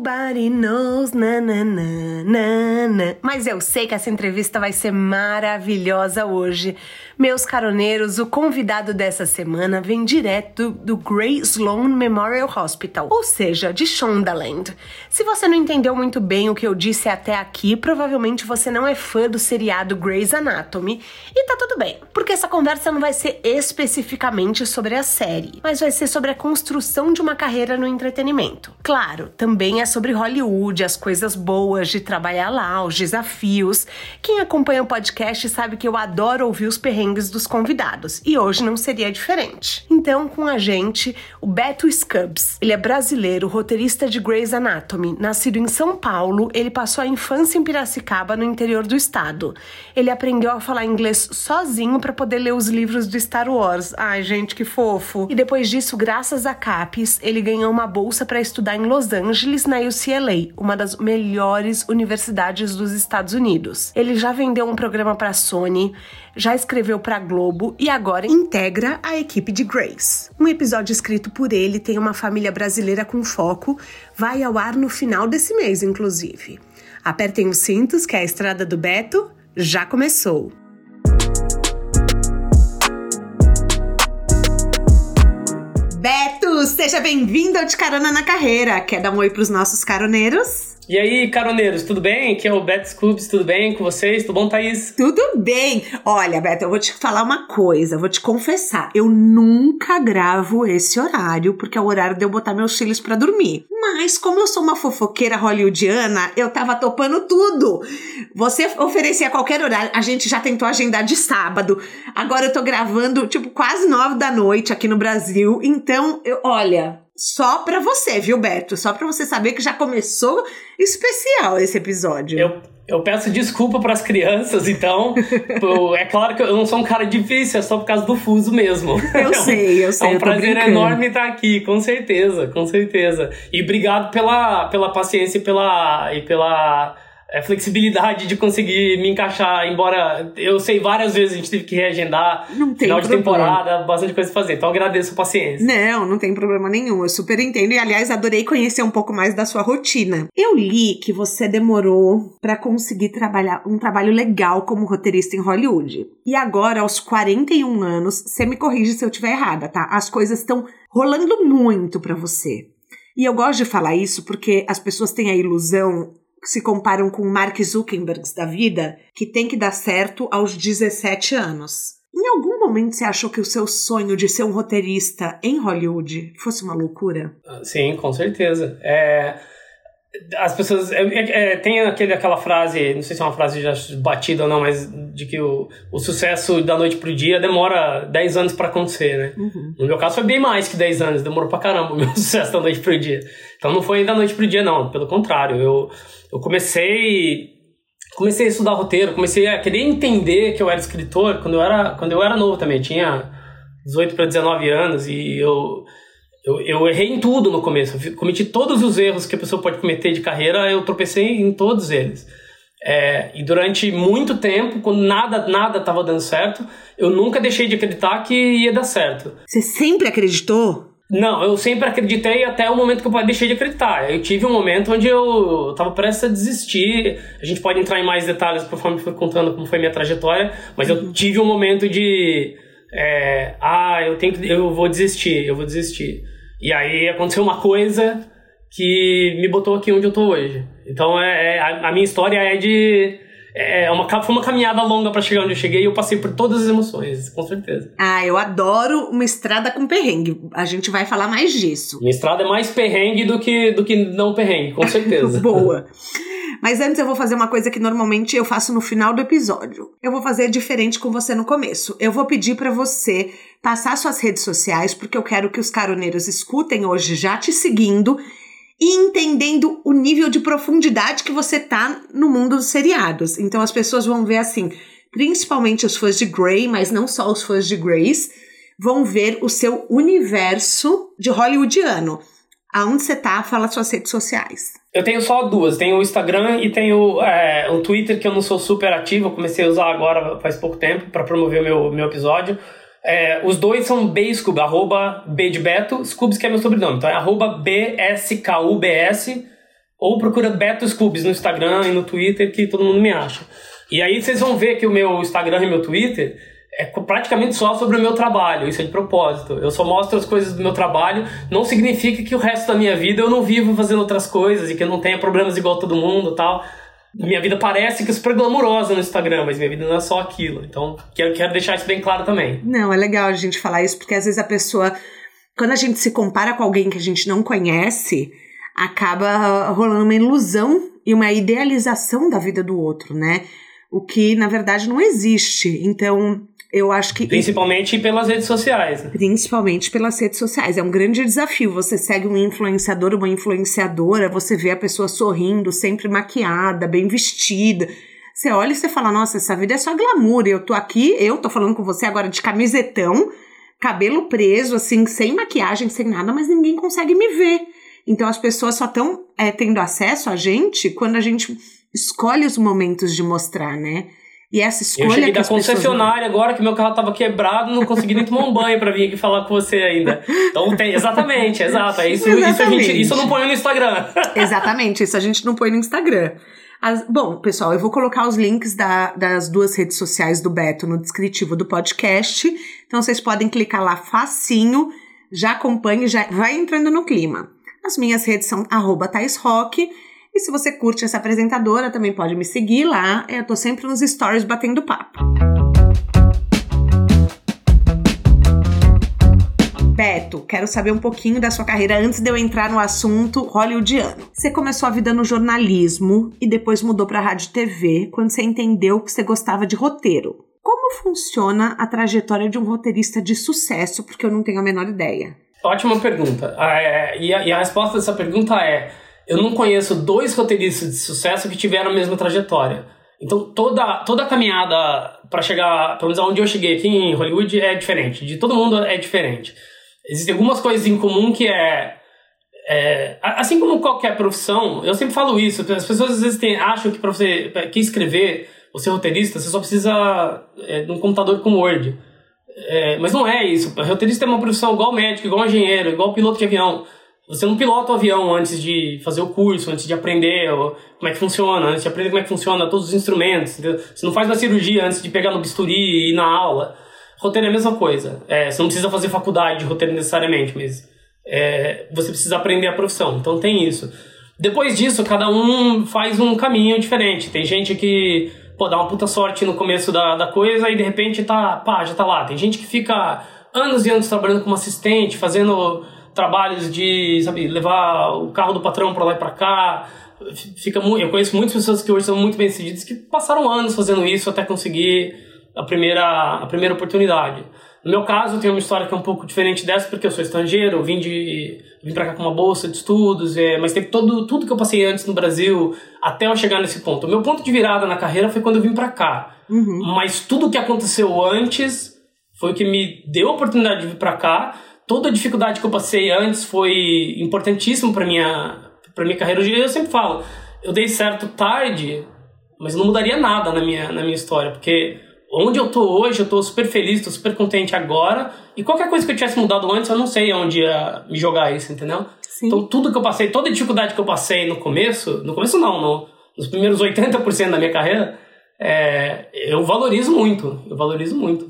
Nobody knows, na, na, na, na, na. Mas eu sei que essa entrevista vai ser maravilhosa hoje. Meus caroneiros, o convidado dessa semana vem direto do Grey Sloan Memorial Hospital, ou seja, de Shondaland. Se você não entendeu muito bem o que eu disse até aqui, provavelmente você não é fã do seriado Grey's Anatomy. E tá tudo bem, porque essa conversa não vai ser especificamente sobre a série, mas vai ser sobre a construção de uma carreira no entretenimento. Claro, também é sobre Hollywood, as coisas boas de trabalhar lá, os desafios. Quem acompanha o podcast sabe que eu adoro ouvir os perrengues dos convidados e hoje não seria diferente. Então, com a gente, o Beto Scubs. Ele é brasileiro, roteirista de Grey's Anatomy. Nascido em São Paulo, ele passou a infância em Piracicaba, no interior do estado. Ele aprendeu a falar inglês sozinho para poder ler os livros do Star Wars. Ai, gente, que fofo. E depois disso, graças a CAPES, ele ganhou uma bolsa para estudar em Los Angeles, na UCLA, uma das melhores universidades dos Estados Unidos. Ele já vendeu um programa para Sony, já escreveu para Globo e agora integra a equipe de Grace. Um episódio escrito por ele tem uma família brasileira com foco, vai ao ar no final desse mês, inclusive. Apertem os cintos que a estrada do Beto já começou. Beto, seja bem-vindo ao De Carona na Carreira. Quer dar um oi pros nossos caroneiros? E aí, caroneiros, tudo bem? Aqui é o Beto Scoops, tudo bem com vocês? Tudo bom, Thaís? Tudo bem! Olha, Beto, eu vou te falar uma coisa, vou te confessar. Eu nunca gravo esse horário, porque é o horário de eu botar meus filhos para dormir. Mas, como eu sou uma fofoqueira hollywoodiana, eu tava topando tudo. Você oferecia qualquer horário, a gente já tentou agendar de sábado. Agora eu tô gravando, tipo, quase nove da noite aqui no Brasil. Então, eu, olha, só pra você, viu, Beto? Só pra você saber que já começou especial esse episódio. Eu, eu peço desculpa para as crianças, então. é claro que eu não sou um cara difícil, é só por causa do fuso mesmo. Eu sei, eu sei. É um prazer enorme estar aqui, com certeza, com certeza. E obrigado pela, pela paciência e pela. E pela é, flexibilidade de conseguir me encaixar, embora eu sei várias vezes a gente teve que reagendar não tem final problema. de temporada, bastante coisa pra fazer. Então agradeço a paciência. Não, não tem problema nenhum. Eu super entendo e aliás adorei conhecer um pouco mais da sua rotina. Eu li que você demorou para conseguir trabalhar um trabalho legal como roteirista em Hollywood. E agora aos 41 anos, você me corrige se eu estiver errada, tá? As coisas estão rolando muito para você. E eu gosto de falar isso porque as pessoas têm a ilusão se comparam com Mark Zuckerberg da vida, que tem que dar certo aos 17 anos. Em algum momento você achou que o seu sonho de ser um roteirista em Hollywood fosse uma loucura? Ah, sim, com certeza. É, as pessoas. É, é, é, tem aquele, aquela frase, não sei se é uma frase já batida ou não, mas de que o, o sucesso da noite pro dia demora 10 anos para acontecer, né? Uhum. No meu caso foi bem mais que 10 anos, demorou pra caramba o meu sucesso da noite pro dia. Então não foi da noite pro dia, não, pelo contrário. Eu, eu comecei. Comecei a estudar roteiro, comecei a querer entender que eu era escritor quando eu era, quando eu era novo também. Tinha 18 para 19 anos e eu eu, eu errei em tudo no começo. Eu cometi todos os erros que a pessoa pode cometer de carreira, eu tropecei em todos eles. É, e durante muito tempo, quando nada nada estava dando certo, eu nunca deixei de acreditar que ia dar certo. Você sempre acreditou? Não, eu sempre acreditei até o momento que eu deixei de acreditar. Eu tive um momento onde eu estava prestes a desistir. A gente pode entrar em mais detalhes conforme fui contando como foi minha trajetória, mas eu uhum. tive um momento de é, ah, eu tenho que, eu vou desistir, eu vou desistir. E aí aconteceu uma coisa que me botou aqui onde eu tô hoje. Então é, é a, a, minha história é de é uma, foi uma caminhada longa para chegar onde eu cheguei e eu passei por todas as emoções, com certeza. Ah, eu adoro uma estrada com perrengue. A gente vai falar mais disso. Minha estrada é mais perrengue do que, do que não perrengue, com certeza. Boa. Mas antes eu vou fazer uma coisa que normalmente eu faço no final do episódio. Eu vou fazer diferente com você no começo. Eu vou pedir para você passar suas redes sociais, porque eu quero que os caroneiros escutem hoje já te seguindo e entendendo o nível de profundidade que você tá no mundo dos seriados. Então as pessoas vão ver assim, principalmente os fãs de Grey, mas não só os fãs de Grace, vão ver o seu universo de hollywoodiano. Aonde você tá, fala suas redes sociais. Eu tenho só duas, tenho o Instagram e tenho é, o Twitter, que eu não sou super ativo, eu comecei a usar agora faz pouco tempo para promover o meu, meu episódio. É, os dois são Bscub, arroba B de Beto, Scubs que é meu sobrenome, então é arroba B-S-K-U-B-S, ou procura Beto Scubs no Instagram e no Twitter, que todo mundo me acha. E aí vocês vão ver que o meu Instagram e meu Twitter é praticamente só sobre o meu trabalho, isso é de propósito. Eu só mostro as coisas do meu trabalho, não significa que o resto da minha vida eu não vivo fazendo outras coisas e que eu não tenha problemas igual todo mundo tal. Minha vida parece que é super glamurosa no Instagram, mas minha vida não é só aquilo. Então, quero, quero deixar isso bem claro também. Não, é legal a gente falar isso, porque às vezes a pessoa, quando a gente se compara com alguém que a gente não conhece, acaba rolando uma ilusão e uma idealização da vida do outro, né? O que na verdade não existe. Então, eu acho que. Principalmente pelas redes sociais. Né? Principalmente pelas redes sociais. É um grande desafio. Você segue um influenciador, uma influenciadora, você vê a pessoa sorrindo, sempre maquiada, bem vestida. Você olha e você fala: Nossa, essa vida é só glamour. Eu tô aqui, eu tô falando com você agora de camisetão, cabelo preso, assim, sem maquiagem, sem nada, mas ninguém consegue me ver. Então as pessoas só estão é, tendo acesso a gente quando a gente escolhe os momentos de mostrar, né? E essa escolha. Eu cheguei da concessionária pessoas... agora que meu carro tava quebrado, não consegui nem tomar um banho para vir aqui falar com você ainda. Então tem. Exatamente, exato. É isso, exatamente. isso, gente, isso eu não põe no Instagram. Exatamente, isso a gente não põe no Instagram. As, bom, pessoal, eu vou colocar os links da, das duas redes sociais do Beto no descritivo do podcast. Então vocês podem clicar lá facinho, já acompanhe, já vai entrando no clima. As minhas redes são arroba Rock. E se você curte essa apresentadora, também pode me seguir lá. Eu tô sempre nos stories batendo papo. Beto, quero saber um pouquinho da sua carreira antes de eu entrar no assunto hollywoodiano. Você começou a vida no jornalismo e depois mudou para rádio e TV quando você entendeu que você gostava de roteiro. Como funciona a trajetória de um roteirista de sucesso? Porque eu não tenho a menor ideia. Ótima pergunta. Ah, é, e, a, e a resposta dessa pergunta é: eu não conheço dois roteiristas de sucesso que tiveram a mesma trajetória. Então toda, toda a caminhada para chegar, pelo menos onde eu cheguei aqui em Hollywood é diferente. De todo mundo é diferente. Existem algumas coisas em comum que é, é assim como qualquer profissão, eu sempre falo isso. As pessoas às vezes têm, acham que para você que escrever, ou ser roteirista, você só precisa é, de um computador com Word. É, mas não é isso. O roteirista é uma profissão igual médico, igual engenheiro, igual piloto de avião. Você não pilota o avião antes de fazer o curso, antes de aprender como é que funciona, antes de aprender como é que funciona todos os instrumentos. Entendeu? Você não faz uma cirurgia antes de pegar no bisturi e ir na aula. Roteiro é a mesma coisa. É, você não precisa fazer faculdade de roteiro necessariamente, mas é, você precisa aprender a profissão. Então tem isso. Depois disso, cada um faz um caminho diferente. Tem gente que pô, dá uma puta sorte no começo da, da coisa e de repente tá, pá, já tá lá. Tem gente que fica anos e anos trabalhando como assistente, fazendo trabalhos de, sabe, levar o carro do patrão para lá e para cá. Fica muito, eu conheço muitas pessoas que hoje são muito bem sucedidas que passaram anos fazendo isso até conseguir a primeira, a primeira oportunidade. No meu caso, eu tenho uma história que é um pouco diferente dessa, porque eu sou estrangeiro, eu vim, de, vim pra cá com uma bolsa de estudos, é, mas teve todo, tudo que eu passei antes no Brasil até eu chegar nesse ponto. O meu ponto de virada na carreira foi quando eu vim pra cá. Uhum. Mas tudo que aconteceu antes foi o que me deu a oportunidade de vir pra cá toda a dificuldade que eu passei antes foi importantíssimo para minha para minha carreira. Hoje eu sempre falo, eu dei certo tarde, mas não mudaria nada na minha na minha história, porque onde eu tô hoje, eu tô super feliz, tô super contente agora, e qualquer coisa que eu tivesse mudado antes, eu não sei onde ia me jogar isso, entendeu? Sim. Então tudo que eu passei, toda a dificuldade que eu passei no começo, no começo não, no, nos primeiros 80% da minha carreira, é, eu valorizo muito, eu valorizo muito.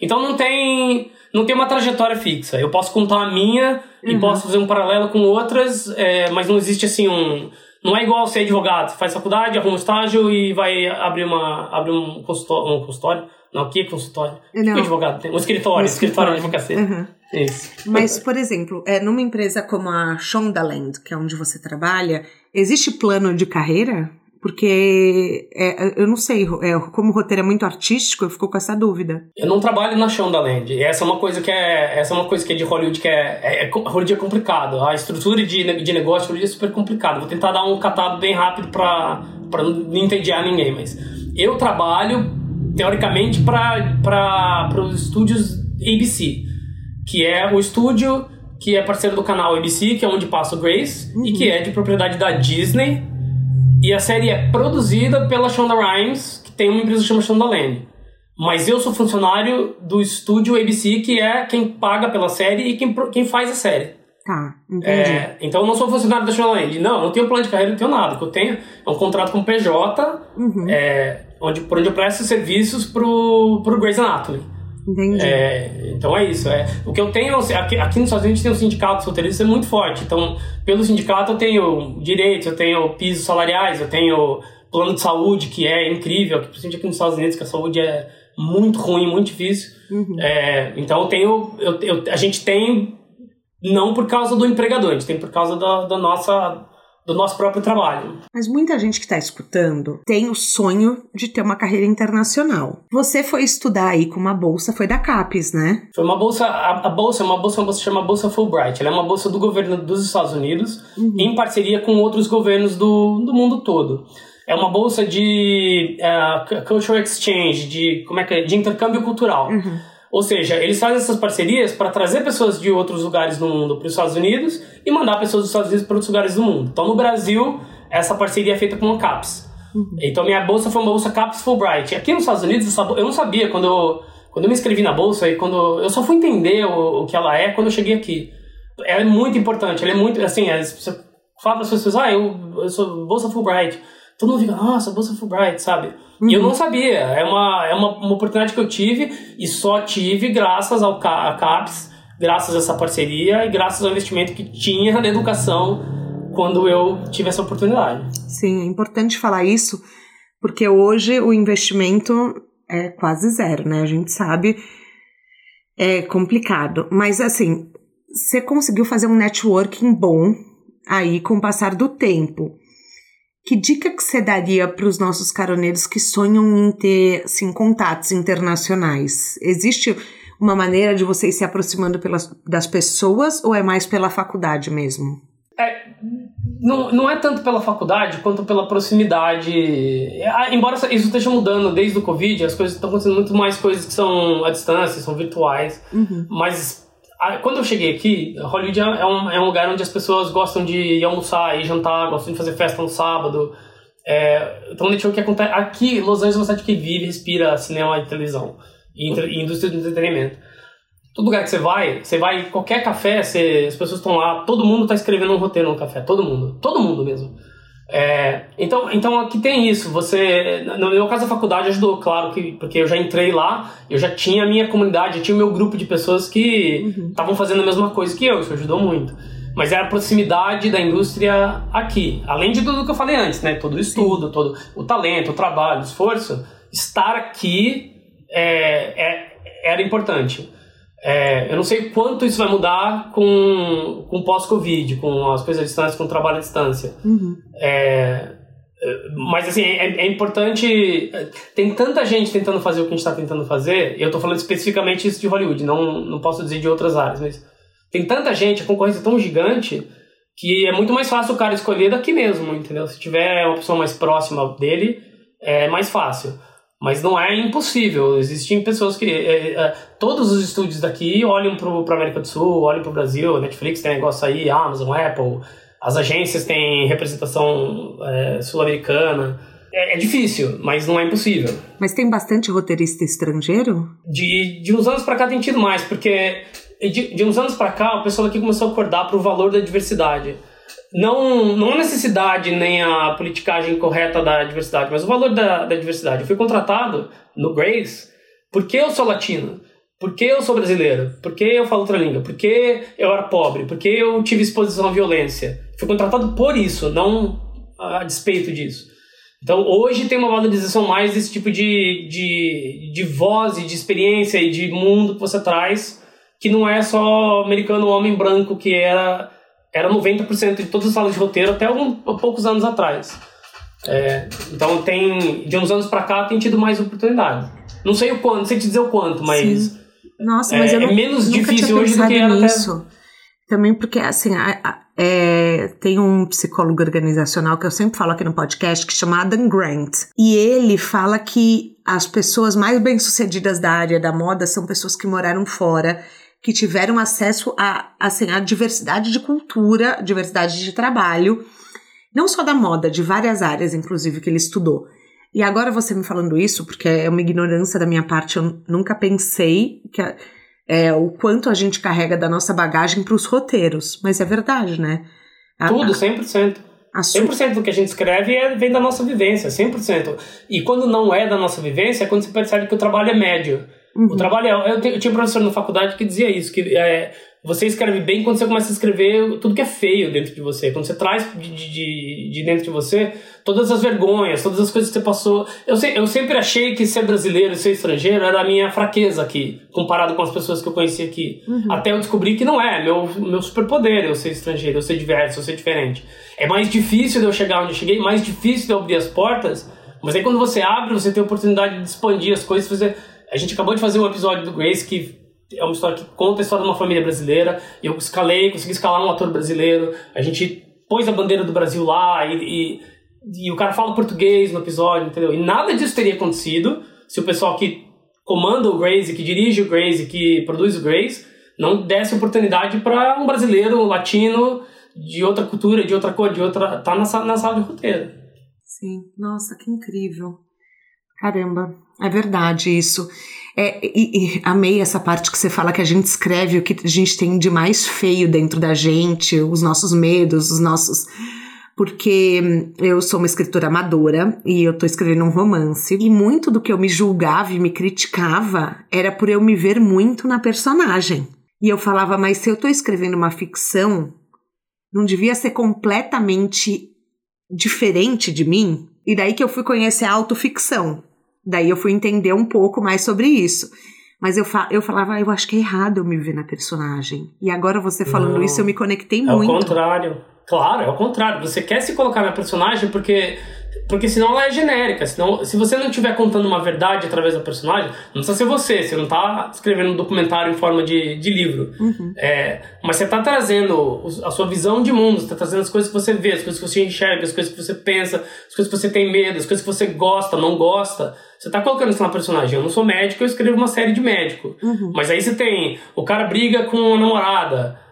Então não tem não tem uma trajetória fixa. Eu posso contar a minha uhum. e posso fazer um paralelo com outras, é, mas não existe assim um. Não é igual ser advogado. Faz faculdade, arruma um estágio e vai abrir, uma, abrir um, consultório, um consultório. Não, o que é consultório? Não. Que advogado tem? Um escritório, um escritório, escritório de advocacia. Uhum. Isso. Mas, por exemplo, é, numa empresa como a Shondaland, que é onde você trabalha, existe plano de carreira? Porque é, eu não sei, é, como o roteiro é muito artístico, eu fico com essa dúvida. Eu não trabalho na Shondaland. Essa é uma coisa que é. Essa é uma coisa que é de Hollywood que é. é, é Hollywood é complicado. A estrutura de, de negócio de Hollywood é super complicada. Vou tentar dar um catado bem rápido para não entediar ninguém, mas eu trabalho teoricamente, para os estúdios ABC, que é o estúdio que é parceiro do canal ABC, que é onde passa o Grace, uhum. e que é de propriedade da Disney. E a série é produzida pela Shonda Rhimes, que tem uma empresa que chama Shondaland. Mas eu sou funcionário do estúdio ABC, que é quem paga pela série e quem, quem faz a série. Tá, entendi. É, então eu não sou funcionário da Shondaland. Não, eu não tenho plano de carreira, não tenho nada. O que eu tenho é um contrato com o PJ, uhum. é, onde, por onde eu presto serviços pro, pro Grey's Anatomy. Entendi. É, então é isso. É. O que eu tenho, aqui, aqui nos Estados Unidos tem um sindicato solteirista muito forte. Então, pelo sindicato eu tenho direitos, eu tenho pisos salariais, eu tenho plano de saúde que é incrível, principalmente aqui nos Estados Unidos, que a saúde é muito ruim, muito difícil. Uhum. É, então eu tenho, eu, eu, a gente tem não por causa do empregador, a gente tem por causa da, da nossa do nosso próprio trabalho. Mas muita gente que está escutando tem o sonho de ter uma carreira internacional. Você foi estudar aí com uma bolsa, foi da CAPES, né? Foi uma bolsa, a, a bolsa é uma bolsa, uma bolsa chama Bolsa Fulbright. Ela é uma bolsa do governo dos Estados Unidos, uhum. em parceria com outros governos do, do mundo todo. É uma bolsa de uh, cultural exchange, de como é que é? de intercâmbio cultural. Uhum. Ou seja, eles fazem essas parcerias para trazer pessoas de outros lugares do mundo para os Estados Unidos e mandar pessoas dos Estados Unidos para outros lugares do mundo. Então, no Brasil, essa parceria é feita com a CAPES. Uhum. Então, minha bolsa foi uma bolsa CAPES Fulbright. Aqui nos Estados Unidos, eu não sabia quando eu, quando eu me inscrevi na bolsa e quando eu só fui entender o, o que ela é quando eu cheguei aqui. Ela é muito importante, ela é muito, assim, você fala para as pessoas, ah, eu, eu sou bolsa Fulbright todo mundo fica, nossa, bolsa Fulbright, sabe? Uhum. E eu uhum. não sabia. É uma, é uma, uma oportunidade que eu tive e só tive graças ao CAPES, graças a essa parceria e graças ao investimento que tinha na educação quando eu tive essa oportunidade. Sim, é importante falar isso, porque hoje o investimento é quase zero, né? A gente sabe, é complicado. Mas assim, você conseguiu fazer um networking bom aí com o passar do tempo. Que dica que você daria para os nossos caroneiros que sonham em ter assim, contatos internacionais? Existe uma maneira de vocês se aproximando pelas, das pessoas ou é mais pela faculdade mesmo? É, não, não é tanto pela faculdade quanto pela proximidade. É, embora isso esteja mudando desde o Covid, as coisas estão acontecendo muito mais coisas que são à distância, são virtuais. Uhum. Mas quando eu cheguei aqui, Hollywood é um, é um lugar onde as pessoas gostam de ir almoçar, ir jantar, gostam de fazer festa no sábado. É, então, deixa o que acontece. Aqui, Los Angeles é uma cidade que vive, respira cinema e televisão e, e indústria do entretenimento. Todo lugar que você vai, você vai qualquer café, você, as pessoas estão lá, todo mundo está escrevendo um roteiro no café, todo mundo, todo mundo mesmo. É, então, então aqui tem isso. Você, no meu caso, a faculdade ajudou, claro, que, porque eu já entrei lá, eu já tinha a minha comunidade, eu tinha o meu grupo de pessoas que estavam uhum. fazendo a mesma coisa que eu, isso ajudou muito. Mas era a proximidade da indústria aqui. Além de tudo que eu falei antes, né? Todo o estudo, Sim. todo o talento, o trabalho, o esforço. Estar aqui é, é, era importante. É, eu não sei quanto isso vai mudar com, com pós-Covid, com as coisas à distância, com o trabalho à distância. Uhum. É, mas assim, é, é, importante. Tem tanta gente tentando fazer o que a gente está tentando fazer, e eu estou falando especificamente isso de Hollywood, não, não posso dizer de outras áreas, mas tem tanta gente, a concorrência é tão gigante, que é muito mais fácil o cara escolher daqui mesmo, entendeu? Se tiver uma pessoa mais próxima dele, é mais fácil. Mas não é impossível. Existem pessoas que. É, é, todos os estúdios daqui olham para a América do Sul, olham para o Brasil, Netflix tem negócio aí, Amazon, Apple, as agências têm representação é, sul-americana. É, é, difícil, mas não é impossível. Mas tem bastante roteirista estrangeiro? De, de uns anos para cá tem tido mais, porque de, de uns anos para cá o pessoal aqui começou a acordar para o valor da diversidade não, não a necessidade nem a politicagem correta da diversidade, mas o valor da, da diversidade. Eu fui contratado no Grace porque eu sou latino, porque eu sou brasileiro, porque eu falo outra língua, porque eu era pobre, porque eu tive exposição à violência. Fui contratado por isso, não a despeito disso. Então hoje tem uma valorização mais desse tipo de, de, de voz e de experiência e de mundo que você traz, que não é só americano homem branco que era era 90% de todas as salas de roteiro até alguns poucos anos atrás. É, então tem de uns anos para cá tem tido mais oportunidade. Não sei o quanto, não sei te dizer o quanto, mas Sim. Nossa, mas é, eu não, é menos difícil hoje do que era nisso. Até... Também porque assim, a, a, é, tem um psicólogo organizacional que eu sempre falo aqui no podcast que chama Adam Grant. E ele fala que as pessoas mais bem-sucedidas da área da moda são pessoas que moraram fora, que tiveram acesso a, assim, a diversidade de cultura, diversidade de trabalho, não só da moda, de várias áreas, inclusive, que ele estudou. E agora você me falando isso, porque é uma ignorância da minha parte, eu nunca pensei que é, o quanto a gente carrega da nossa bagagem para os roteiros, mas é verdade, né? A, Tudo, 100%. A 100% do que a gente escreve é, vem da nossa vivência, 100%. E quando não é da nossa vivência, é quando você percebe que o trabalho é médio. Uhum. O trabalho é. Eu, eu tinha um professor na faculdade que dizia isso, que é, você escreve bem quando você começa a escrever tudo que é feio dentro de você. Quando você traz de, de, de dentro de você todas as vergonhas, todas as coisas que você passou. Eu, se, eu sempre achei que ser brasileiro e ser estrangeiro era a minha fraqueza aqui, comparado com as pessoas que eu conheci aqui. Uhum. Até eu descobri que não é. Meu, meu superpoder eu ser estrangeiro, eu ser diverso, eu ser diferente. É mais difícil de eu chegar onde eu cheguei, mais difícil de eu abrir as portas. Mas aí quando você abre, você tem a oportunidade de expandir as coisas. Você... A gente acabou de fazer um episódio do Grace que é uma história que conta a história de uma família brasileira. Eu escalei, consegui escalar um ator brasileiro. A gente pôs a bandeira do Brasil lá e, e, e, o cara fala português no episódio, entendeu? E nada disso teria acontecido se o pessoal que comanda o Grace, que dirige o Grace, que produz o Grace, não desse oportunidade para um brasileiro, um latino, de outra cultura, de outra cor, de outra. tá na, na sala de roteiro. Sim, nossa, que incrível. Caramba, é verdade isso. É, e, e, amei essa parte que você fala que a gente escreve o que a gente tem de mais feio dentro da gente, os nossos medos, os nossos. Porque eu sou uma escritora amadora e eu tô escrevendo um romance. E muito do que eu me julgava e me criticava era por eu me ver muito na personagem. E eu falava, mas se eu tô escrevendo uma ficção, não devia ser completamente diferente de mim? E daí que eu fui conhecer a autoficção Daí eu fui entender um pouco mais sobre isso. Mas eu, fa eu falava, ah, eu acho que é errado eu me ver na personagem. E agora você falando Não, isso, eu me conectei é muito. É o contrário. Claro, é o contrário. Você quer se colocar na personagem porque porque senão ela é genérica. Senão, se você não estiver contando uma verdade através da personagem, não precisa ser você. Você não está escrevendo um documentário em forma de, de livro. Uhum. É, mas você está trazendo a sua visão de mundo, você está trazendo as coisas que você vê, as coisas que você enxerga, as coisas que você pensa, as coisas que você tem medo, as coisas que você gosta, não gosta. Você está colocando isso na personagem. Eu não sou médico, eu escrevo uma série de médico. Uhum. Mas aí você tem. O cara briga com a namorada.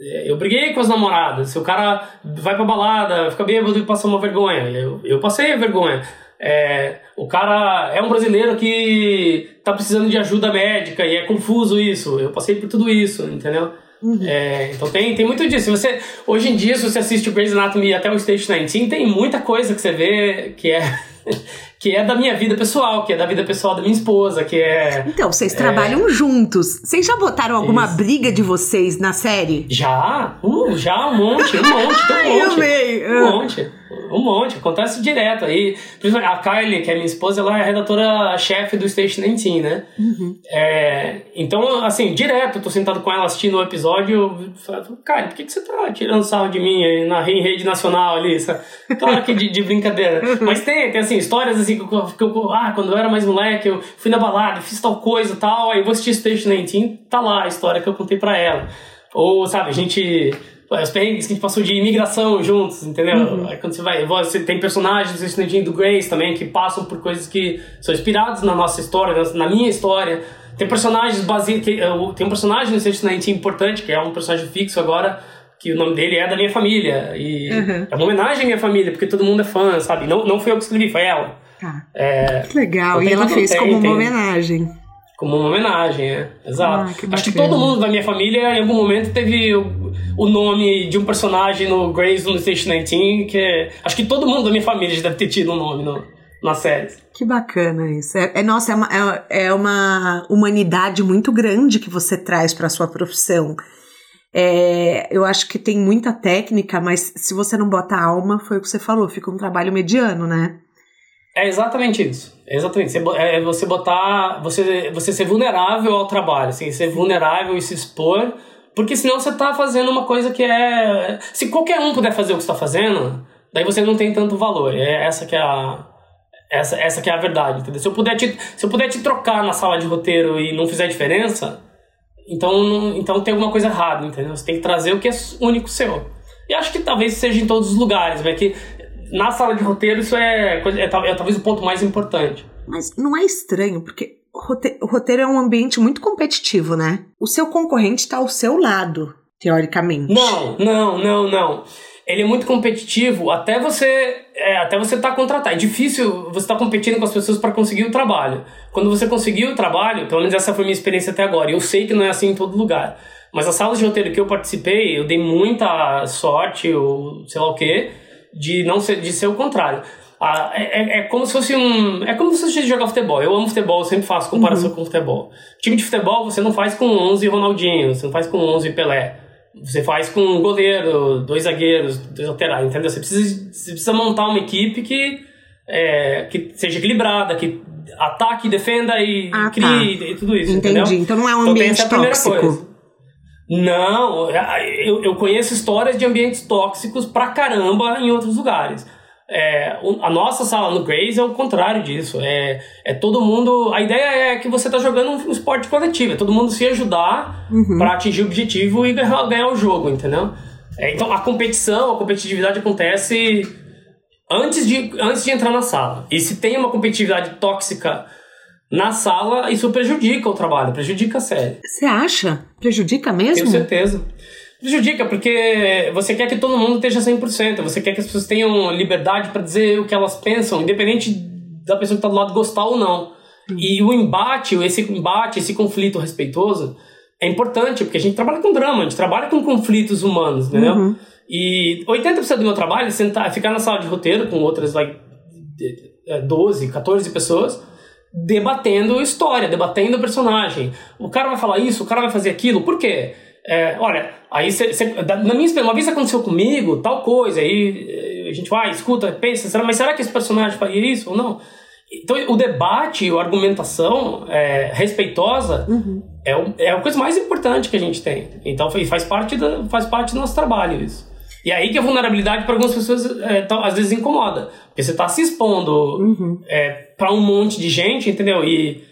É, eu briguei com as namoradas. Se o cara vai pra balada, fica bêbado e passa uma vergonha. Eu, eu passei a vergonha. É, o cara é um brasileiro que tá precisando de ajuda médica e é confuso isso. Eu passei por tudo isso, entendeu? Uhum. É, então tem, tem muito disso. Você, hoje em dia, se você assiste o Grey's Anatomy até o Stage 19, tem muita coisa que você vê que é que é da minha vida pessoal, que é da vida pessoal da minha esposa, que é. Então, vocês é... trabalham juntos. Vocês já botaram alguma Isso. briga de vocês na série? Já, uh, já, um monte, um monte, tem um monte. Eu amei. Um monte. Um monte, acontece direto. Aí, a Kylie, que é minha esposa, ela é redatora-chefe do Station 19, né? Uhum. É, então, assim, direto, eu tô sentado com ela assistindo o episódio, eu falo, Kylie, por que, que você tá tirando sarro de mim aí na rede nacional ali? Sabe? Claro que de, de brincadeira. Mas tem, tem assim, histórias assim, que eu, que eu, ah, quando eu era mais moleque, eu fui na balada, fiz tal coisa e tal, aí vou assistir Station 19, tá lá a história que eu contei pra ela. Ou, sabe, a gente os perrengues que a gente passou de imigração juntos, entendeu? Uhum. Aí quando você vai, você tem personagens do Estudinho do Grace também que passam por coisas que são inspirados na nossa história, na minha história. Tem personagens baseiros, tem um personagem no Sexto importante, que é um personagem fixo agora, que o nome dele é da minha família. E uhum. é uma homenagem à minha família, porque todo mundo é fã, sabe? Não, não foi eu que escrevi, foi ela. Tá. É, que legal, então e ela fez tem, como uma homenagem. Como uma homenagem, é. Exato. Ah, que Acho que todo mundo da minha família, em algum momento, teve o, nome de um personagem no Grey's no Station 19, que é, Acho que todo mundo da minha família já deve ter tido um nome no, na série. Que bacana isso. É, é nossa, é uma, é, é uma humanidade muito grande que você traz para sua profissão. É, eu acho que tem muita técnica, mas se você não bota alma, foi o que você falou, fica um trabalho mediano, né? É exatamente isso. É exatamente. Você, é você botar. Você, você ser vulnerável ao trabalho, assim, ser vulnerável e se expor. Porque senão você tá fazendo uma coisa que é. Se qualquer um puder fazer o que está fazendo, daí você não tem tanto valor. É essa que é a. Essa, essa que é a verdade, entendeu? Se eu, puder te, se eu puder te trocar na sala de roteiro e não fizer diferença, então, então tem alguma coisa errada, entendeu? Você tem que trazer o que é único seu. E acho que talvez seja em todos os lugares, mas que na sala de roteiro isso é, é, é, é talvez o ponto mais importante. Mas não é estranho, porque o roteiro é um ambiente muito competitivo, né? O seu concorrente está ao seu lado, teoricamente. Não, não, não, não. Ele é muito competitivo até você é, até você estar tá contratado. É difícil você estar tá competindo com as pessoas para conseguir o trabalho. Quando você conseguiu o trabalho, pelo menos essa foi minha experiência até agora. Eu sei que não é assim em todo lugar. Mas as salas de roteiro que eu participei, eu dei muita sorte, ou sei lá o quê, de não ser, de ser o contrário. Ah, é, é, é, como se fosse um. É como se você jogar futebol. Eu amo futebol, eu sempre faço comparação uhum. com futebol. Time de futebol você não faz com 11 Ronaldinho, você não faz com 11 Pelé. Você faz com um goleiro, dois zagueiros, dois laterais, entendeu? Você precisa, você precisa montar uma equipe que, é, que seja equilibrada, que ataque, defenda e, ah, crie tá. e tudo isso, Entendi. entendeu? Então não é um então, ambiente tóxico. Não, eu, eu conheço histórias de ambientes tóxicos pra caramba em outros lugares. É, a nossa sala no Grace é o contrário disso. É, é todo mundo. A ideia é que você está jogando um esporte coletivo, é todo mundo se ajudar uhum. para atingir o objetivo e ganhar, ganhar o jogo, entendeu? É, então a competição, a competitividade acontece antes de, antes de entrar na sala. E se tem uma competitividade tóxica na sala, isso prejudica o trabalho, prejudica a série. Você acha? Prejudica mesmo? Tenho certeza prejudica, porque você quer que todo mundo esteja 100%, você quer que as pessoas tenham liberdade para dizer o que elas pensam, independente da pessoa que está do lado gostar ou não. E o embate, esse embate, esse conflito respeitoso é importante, porque a gente trabalha com drama, a gente trabalha com conflitos humanos, entendeu? Uhum. E 80% do meu trabalho é sentar, ficar na sala de roteiro com outras like, 12, 14 pessoas debatendo história, debatendo personagem. O cara vai falar isso, o cara vai fazer aquilo, por quê? É, olha, aí cê, cê, na minha experiência, uma vez aconteceu comigo, tal coisa, aí eh, a gente vai, escuta, pensa, será, mas será que esse personagem faria isso ou não? Então, o debate, a argumentação é, respeitosa uhum. é, o, é a coisa mais importante que a gente tem. Então, faz parte, da, faz parte do nosso trabalho isso. E aí que a vulnerabilidade para algumas pessoas é, tá, às vezes incomoda. Porque você está se expondo uhum. é, para um monte de gente, entendeu? E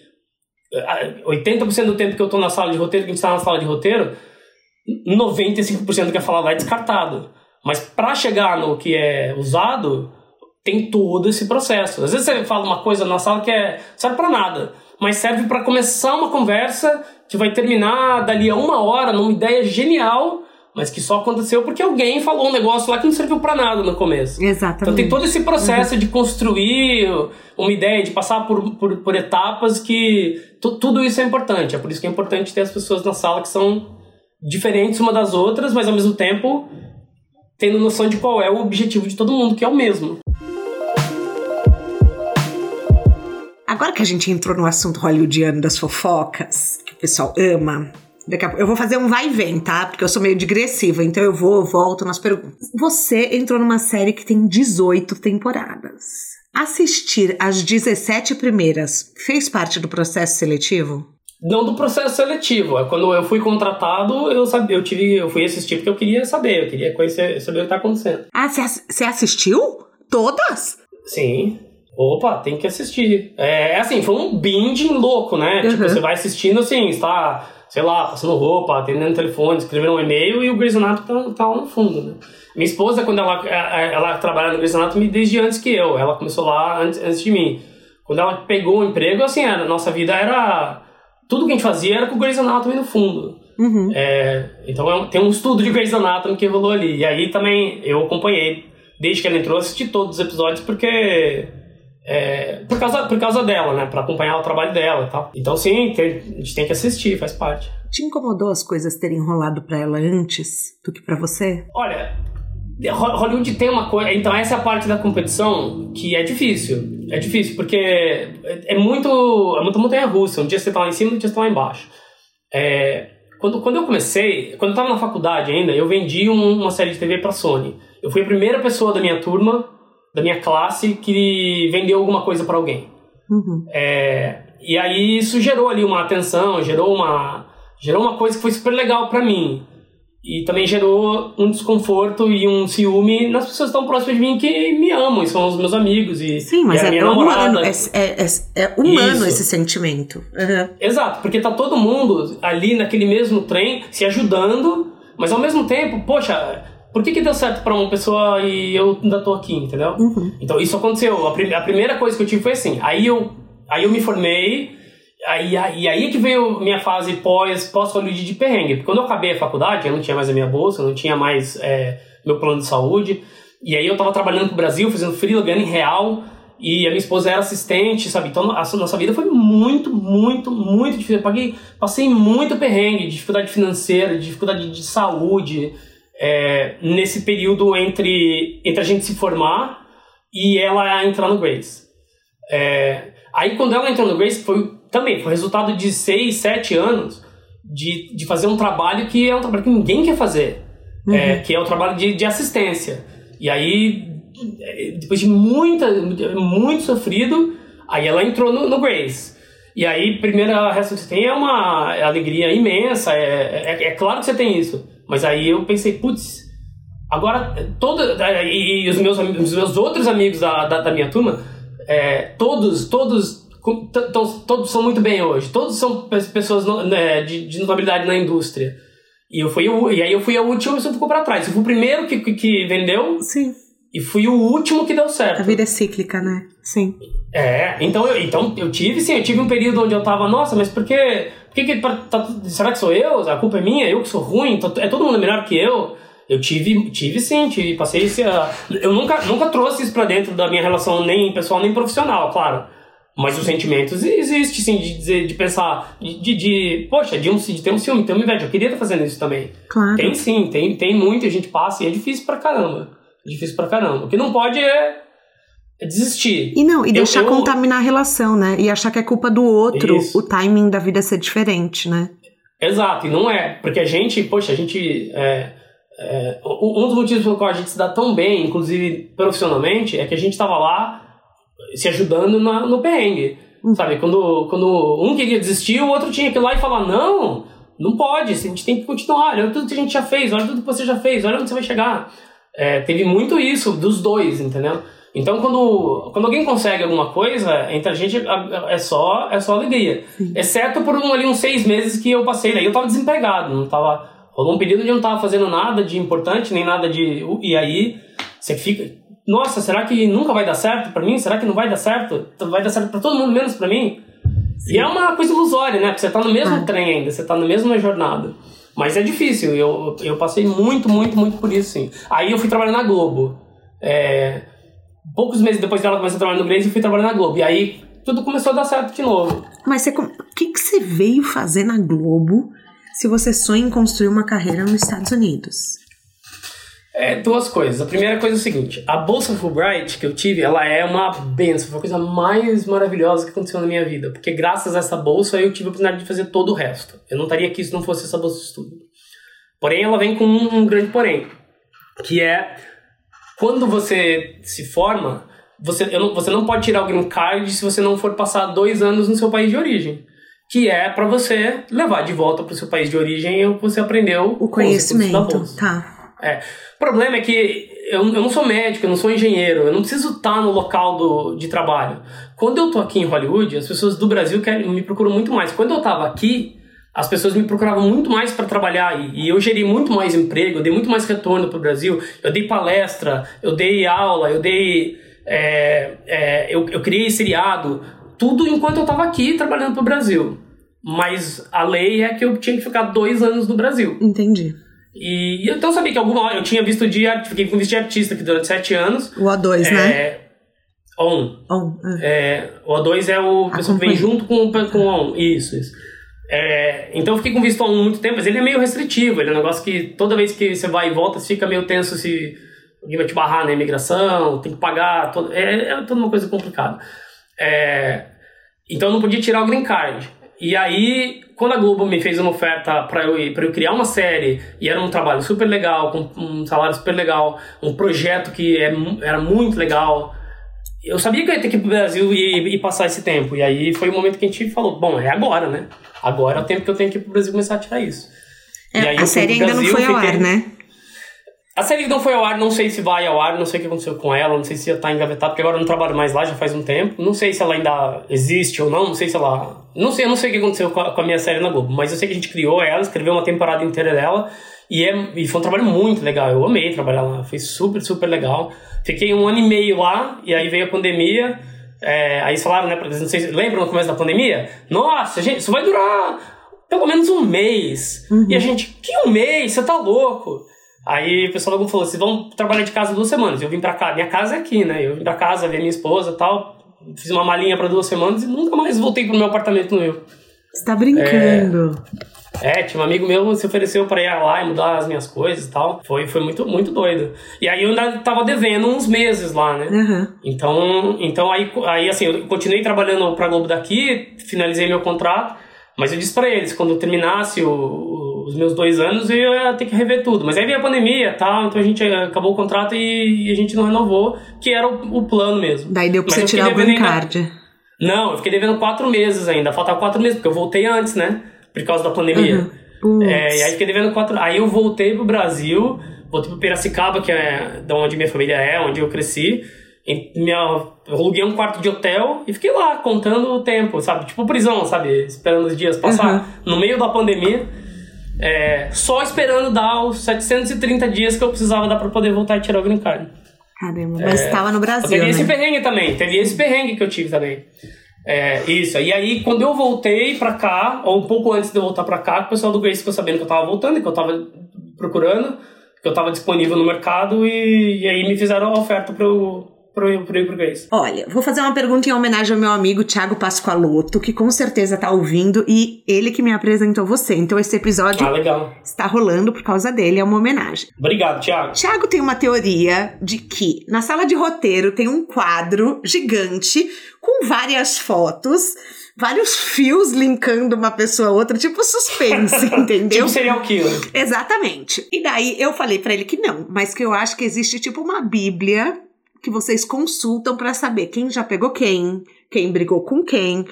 80% do tempo que eu estou na sala de roteiro, que a gente está na sala de roteiro, 95% do que é falado lá é descartado. Mas para chegar no que é usado, tem todo esse processo. Às vezes você fala uma coisa na sala que é serve para nada, mas serve para começar uma conversa que vai terminar dali a uma hora numa ideia genial, mas que só aconteceu porque alguém falou um negócio lá que não serviu para nada no começo. Exatamente. Então tem todo esse processo uhum. de construir uma ideia, de passar por, por, por etapas que tudo isso é importante. É por isso que é importante ter as pessoas na sala que são diferentes uma das outras, mas ao mesmo tempo tendo noção de qual é o objetivo de todo mundo, que é o mesmo. Agora que a gente entrou no assunto hollywoodiano das fofocas, que o pessoal ama, Daqui a pouco, eu vou fazer um vai e vem, tá? Porque eu sou meio digressiva, então eu vou, volto nas perguntas. Você entrou numa série que tem 18 temporadas. Assistir as 17 primeiras fez parte do processo seletivo? Não do processo seletivo. É quando eu fui contratado, eu sabia, eu tive, eu fui assistir porque eu queria saber, eu queria conhecer, saber o que está acontecendo. Ah, você assistiu? Todas? Sim. Opa, tem que assistir. É, é assim, foi um binge louco, né? Tipo, uhum. Tipo, você vai assistindo assim, está, sei lá, passando roupa, atendendo telefone, escrevendo um e-mail e o Grey's Anatomy tá, tá lá no fundo, né? Minha esposa, quando ela, ela trabalha no Grey's Anatomy desde antes que eu, ela começou lá antes, antes de mim. Quando ela pegou o emprego, assim, a nossa vida era tudo que a gente fazia era com o Grey's Anatomy no fundo. Uhum. É, então é tem um estudo de Grey's Anatomy que rolou ali. E aí também eu acompanhei, desde que ela entrou, assisti todos os episódios porque. É, por, causa, por causa dela, né? Pra acompanhar o trabalho dela e tal. Então, sim, tem, a gente tem que assistir, faz parte. Te incomodou as coisas terem rolado pra ela antes do que pra você? Olha, Hollywood tem uma coisa. Então, essa é a parte da competição que é difícil. É difícil, porque é muito. É muita montanha russa. Um dia você tá lá em cima, um dia você tá lá embaixo. É, quando, quando eu comecei, quando eu tava na faculdade ainda, eu vendi um, uma série de TV pra Sony. Eu fui a primeira pessoa da minha turma, da minha classe, que vendeu alguma coisa para alguém. Uhum. É, e aí isso gerou ali uma atenção, gerou uma, gerou uma coisa que foi super legal para mim. E também gerou um desconforto e um ciúme nas pessoas que estão próximas de mim que me amam, e são os meus amigos. E, Sim, mas é, humano, é, é, é, humano Isso. esse sentimento. Uhum. Exato, porque tá todo mundo ali naquele mesmo trem se ajudando, mas ao mesmo tempo, poxa, por que, que deu certo para uma pessoa e eu ainda tô aqui, entendeu? Uhum. Então isso aconteceu. A, prim a primeira coisa que eu tive foi assim. Aí eu Aí eu me formei, aí, aí, aí que veio minha fase pós, pós-Hollywood de perrengue. Porque quando eu acabei a faculdade, eu não tinha mais a minha bolsa, não tinha mais é, meu plano de saúde. E aí eu tava trabalhando pro Brasil, fazendo freela, ganhando em real. E a minha esposa era assistente, sabe? Então a nossa vida foi muito, muito, muito difícil. Eu paguei, passei muito perrengue, dificuldade financeira, dificuldade de saúde, é, nesse período entre, entre a gente se formar e ela entrar no Grace. É, aí quando ela entrou no Grace, foi também foi resultado de seis, sete anos de, de fazer um trabalho que é um trabalho que ninguém quer fazer, é, uhum. é, que é o trabalho de, de assistência. E aí depois de muita, muito sofrido, aí ela entrou no, no Grace. E aí, primeira reação que você tem é uma alegria imensa, é, é, é, claro que você tem isso. Mas aí eu pensei, putz, agora, todo, e, e os, meus, os meus outros amigos da, da, da minha turma, é, todos, todos, todos são muito bem hoje, todos são pessoas né, de, de notabilidade na indústria. E, eu fui, e aí eu fui a última pessoa que ficou para trás. Eu fui o primeiro que, que, que vendeu. Sim e fui o último que deu certo. A vida é cíclica, né? Sim. É, então eu, então eu tive, sim, eu tive um período onde eu tava, nossa, mas por que. Por que, que tá, será que sou eu? A culpa é minha? Eu que sou ruim? É todo mundo melhor que eu? Eu tive, tive sim, tive, passei esse. Uh, eu nunca, nunca trouxe isso pra dentro da minha relação, nem pessoal, nem profissional, claro. Mas os sentimentos existem, sim, de dizer, de pensar, de, de, de, poxa, de, um, de ter um ciúme, ter uma inveja. Eu queria estar fazendo isso também. Claro. Tem sim, tem, tem muito, a gente passa e é difícil pra caramba. Difícil pra caramba. O que não pode é, é desistir. E não, e deixar eu, contaminar a relação, né? E achar que é culpa do outro, Isso. o timing da vida ser diferente, né? Exato, e não é. Porque a gente, poxa, a gente. É, é, um dos motivos pelo qual a gente se dá tão bem, inclusive profissionalmente, é que a gente estava lá se ajudando na, no perrengue. Uhum. Sabe? Quando, quando um queria desistir, o outro tinha que ir lá e falar: não, não pode, a gente tem que continuar. Olha tudo que a gente já fez, olha tudo que você já fez, olha onde você vai chegar é, teve muito isso dos dois, entendeu? Então, quando, quando alguém consegue alguma coisa, entre a gente é só, é só alegria. Sim. Exceto por um, ali uns seis meses que eu passei. Daí eu tava desempregado, não tava. Rolou um período de eu não tava fazendo nada de importante, nem nada de. E aí, você fica. Nossa, será que nunca vai dar certo para mim? Será que não vai dar certo? Vai dar certo para todo mundo, menos para mim? Sim. E é uma coisa ilusória, né? Porque você tá no mesmo ah. trem ainda, você tá na mesma jornada. Mas é difícil, eu, eu passei muito, muito, muito por isso, sim. Aí eu fui trabalhar na Globo. É, poucos meses depois que ela começou a trabalhar no Grace, eu fui trabalhar na Globo. E aí tudo começou a dar certo de novo. Mas você, o que, que você veio fazer na Globo se você sonha em construir uma carreira nos Estados Unidos? É, duas coisas. A primeira coisa é o seguinte: a bolsa Fulbright que eu tive, ela é uma benção, foi a coisa mais maravilhosa que aconteceu na minha vida, porque graças a essa bolsa eu tive a oportunidade de fazer todo o resto. Eu não estaria aqui se não fosse essa bolsa de estudo. Porém, ela vem com um, um grande porém, que é quando você se forma, você, não, você não pode tirar o green card se você não for passar dois anos no seu país de origem que é para você levar de volta para o seu país de origem o que você aprendeu o conhecimento tá é. O problema é que eu, eu não sou médico, eu não sou engenheiro, eu não preciso estar no local do, de trabalho. Quando eu tô aqui em Hollywood, as pessoas do Brasil querem, me procuram muito mais. Quando eu tava aqui, as pessoas me procuravam muito mais para trabalhar e, eu geri muito mais emprego, eu dei muito mais retorno para o Brasil. Eu dei palestra, eu dei aula, eu dei. É, é, eu, eu criei seriado, tudo enquanto eu estava aqui trabalhando para o Brasil. Mas a lei é que eu tinha que ficar dois anos no Brasil. Entendi. E, então eu sabia que alguma hora eu tinha visto de fiquei com visto de artista aqui durante sete anos. O A2, é, né? On. On. É. é o A2 é o pessoal que vem junto com, com o On. Isso, isso. É, então eu fiquei com visto On muito tempo, mas ele é meio restritivo. Ele é um negócio que toda vez que você vai e volta, você fica meio tenso se alguém vai te barrar na imigração, tem que pagar. Todo, é, é toda uma coisa complicada. É, então eu não podia tirar o green card. E aí, quando a Globo me fez uma oferta para eu, pra eu criar uma série, e era um trabalho super legal, com um salário super legal, um projeto que é, era muito legal, eu sabia que eu ia ter que ir pro Brasil e, e, passar esse tempo. E aí foi o momento que a gente falou: bom, é agora, né? Agora é o tempo que eu tenho que ir pro Brasil começar a tirar isso. É, a série ainda Brasil, não foi ao ar, né? A série não foi ao ar, não sei se vai ao ar, não sei o que aconteceu com ela, não sei se já tá engavetada, porque agora eu não trabalho mais lá, já faz um tempo. Não sei se ela ainda existe ou não, não sei se ela. Não sei, eu não sei o que aconteceu com a, com a minha série na Globo, mas eu sei que a gente criou ela, escreveu uma temporada inteira dela, e, é, e foi um trabalho muito legal. Eu amei trabalhar lá, foi super, super legal. Fiquei um ano e meio lá, e aí veio a pandemia. É, aí falaram, né, não sei, lembram no começo da pandemia? Nossa, gente, isso vai durar pelo menos um mês. Uhum. E a gente, que um mês? Você tá louco? Aí o pessoal logo falou: vocês vão trabalhar de casa duas semanas. Eu vim pra cá, minha casa é aqui, né? Eu vim pra casa ver minha esposa e tal. Fiz uma malinha para duas semanas e nunca mais voltei pro meu apartamento no Rio. Você tá brincando? É, é, tinha um amigo meu que se ofereceu para ir lá e mudar as minhas coisas e tal. Foi, foi muito, muito doido. E aí eu ainda tava devendo uns meses lá, né? Uhum. Então, então aí, aí, assim, eu continuei trabalhando pra Globo daqui, finalizei meu contrato. Mas eu disse para eles, quando eu terminasse o, o, os meus dois anos, eu ia ter que rever tudo. Mas aí veio a pandemia e tal, então a gente acabou o contrato e, e, a gente não renovou, que era o, o plano mesmo. Daí deu pra Mas você tirar o green card. Ainda... Não, eu fiquei devendo quatro meses ainda, faltava quatro meses, porque eu voltei antes, né? Por causa da pandemia. Uhum. É, e aí fiquei devendo quatro. Aí eu voltei pro Brasil, voltei pro Piracicaba, que é da onde minha família é, onde eu cresci minha, eu aluguei um quarto de hotel e fiquei lá contando o tempo, sabe? Tipo prisão, sabe? Esperando os dias passar. Uhum. No meio da pandemia, é, só esperando dar os 730 dias que eu precisava dar pra poder voltar e tirar o green card. Caramba, mas é, tava no Brasil. Teve né? esse perrengue também, teve esse perrengue que eu tive também. É, isso. E aí, quando eu voltei pra cá, ou um pouco antes de eu voltar pra cá, o pessoal do Grace ficou sabendo que eu tava voltando, que eu tava procurando, que eu tava disponível no mercado, e, e aí me fizeram a oferta pra eu pro, pro português? Olha, vou fazer uma pergunta em homenagem ao meu amigo Thiago Pascoaloto, que com certeza tá ouvindo, e ele que me apresentou você. Então esse episódio ah, está rolando por causa dele, é uma homenagem. Obrigado, Thiago. Thiago tem uma teoria de que na sala de roteiro tem um quadro gigante com várias fotos vários fios linkando uma pessoa a outra, tipo suspense, entendeu? tipo serial killer. Exatamente. E daí eu falei para ele que não, mas que eu acho que existe tipo uma bíblia que vocês consultam para saber quem já pegou quem, quem brigou com quem.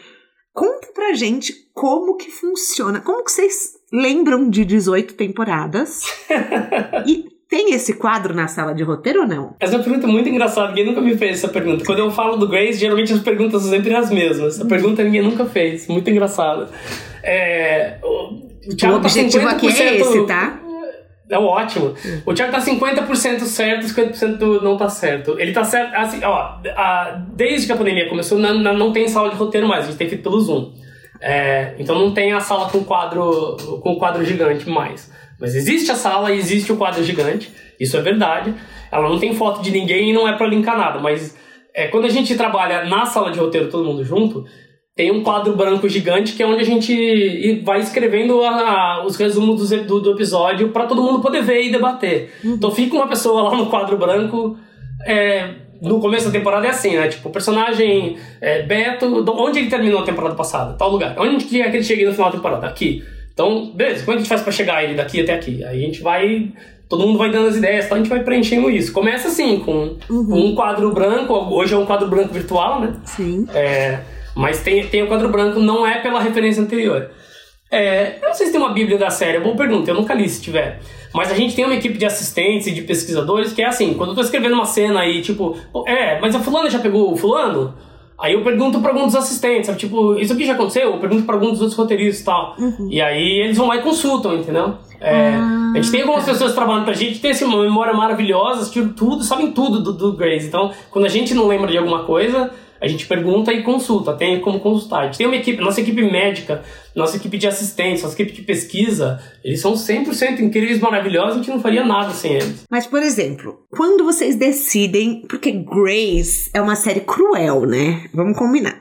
Conta pra gente como que funciona, como que vocês lembram de 18 temporadas? e tem esse quadro na sala de roteiro ou não? Essa é uma pergunta muito engraçada, ninguém nunca me fez essa pergunta. Quando eu falo do Grace, geralmente as perguntas são sempre as mesmas. Essa pergunta ninguém nunca fez, muito engraçada. É, o, o, o objetivo aqui é esse, tá? É ótimo. O Thiago tá 50% certo, 50% não tá certo. Ele tá certo, assim, ó, a, desde que a pandemia começou, não, não tem sala de roteiro mais, a gente tem feito pelo Zoom. É, então não tem a sala com quadro, com quadro gigante mais. Mas existe a sala e existe o quadro gigante, isso é verdade. Ela não tem foto de ninguém e não é para linkar nada, mas é, quando a gente trabalha na sala de roteiro todo mundo junto, tem um quadro branco gigante que é onde a gente vai escrevendo a, a, os resumos do, do, do episódio para todo mundo poder ver e debater. Uhum. Então fica uma pessoa lá no quadro branco. É, no começo da temporada é assim, né? Tipo, o personagem é, Beto, onde ele terminou a temporada passada? Tal lugar. Onde que é que ele chega no final da temporada? Aqui. Então, beleza, como é que a gente faz para chegar ele daqui até aqui? Aí a gente vai. Todo mundo vai dando as ideias, então a gente vai preenchendo isso. Começa assim, com, uhum. com um quadro branco, hoje é um quadro branco virtual, né? Sim. É, mas tem, tem o quadro branco, não é pela referência anterior. É, eu não sei se tem uma bíblia da série, é boa pergunta, eu nunca li se tiver. Mas a gente tem uma equipe de assistentes e de pesquisadores que é assim, quando eu tô escrevendo uma cena aí, tipo, é, mas a fulana já pegou o fulano? Aí eu pergunto para algum dos assistentes, sabe? Tipo, isso aqui já aconteceu? Eu pergunto para algum dos outros roteiristas e tal. Uhum. E aí eles vão lá e consultam, entendeu? É, ah, a gente tem algumas pessoas trabalhando pra gente, tem assim, uma memória maravilhosa, assistiram tudo, sabem tudo do, do Grace. Então, quando a gente não lembra de alguma coisa, a gente pergunta e consulta, tem como consultar. A gente tem uma equipe, nossa equipe médica, nossa equipe de assistência, nossa equipe de pesquisa, eles são 100% incríveis, maravilhosos, a gente não faria nada sem eles. Mas, por exemplo, quando vocês decidem, porque Grace é uma série cruel, né? Vamos combinar.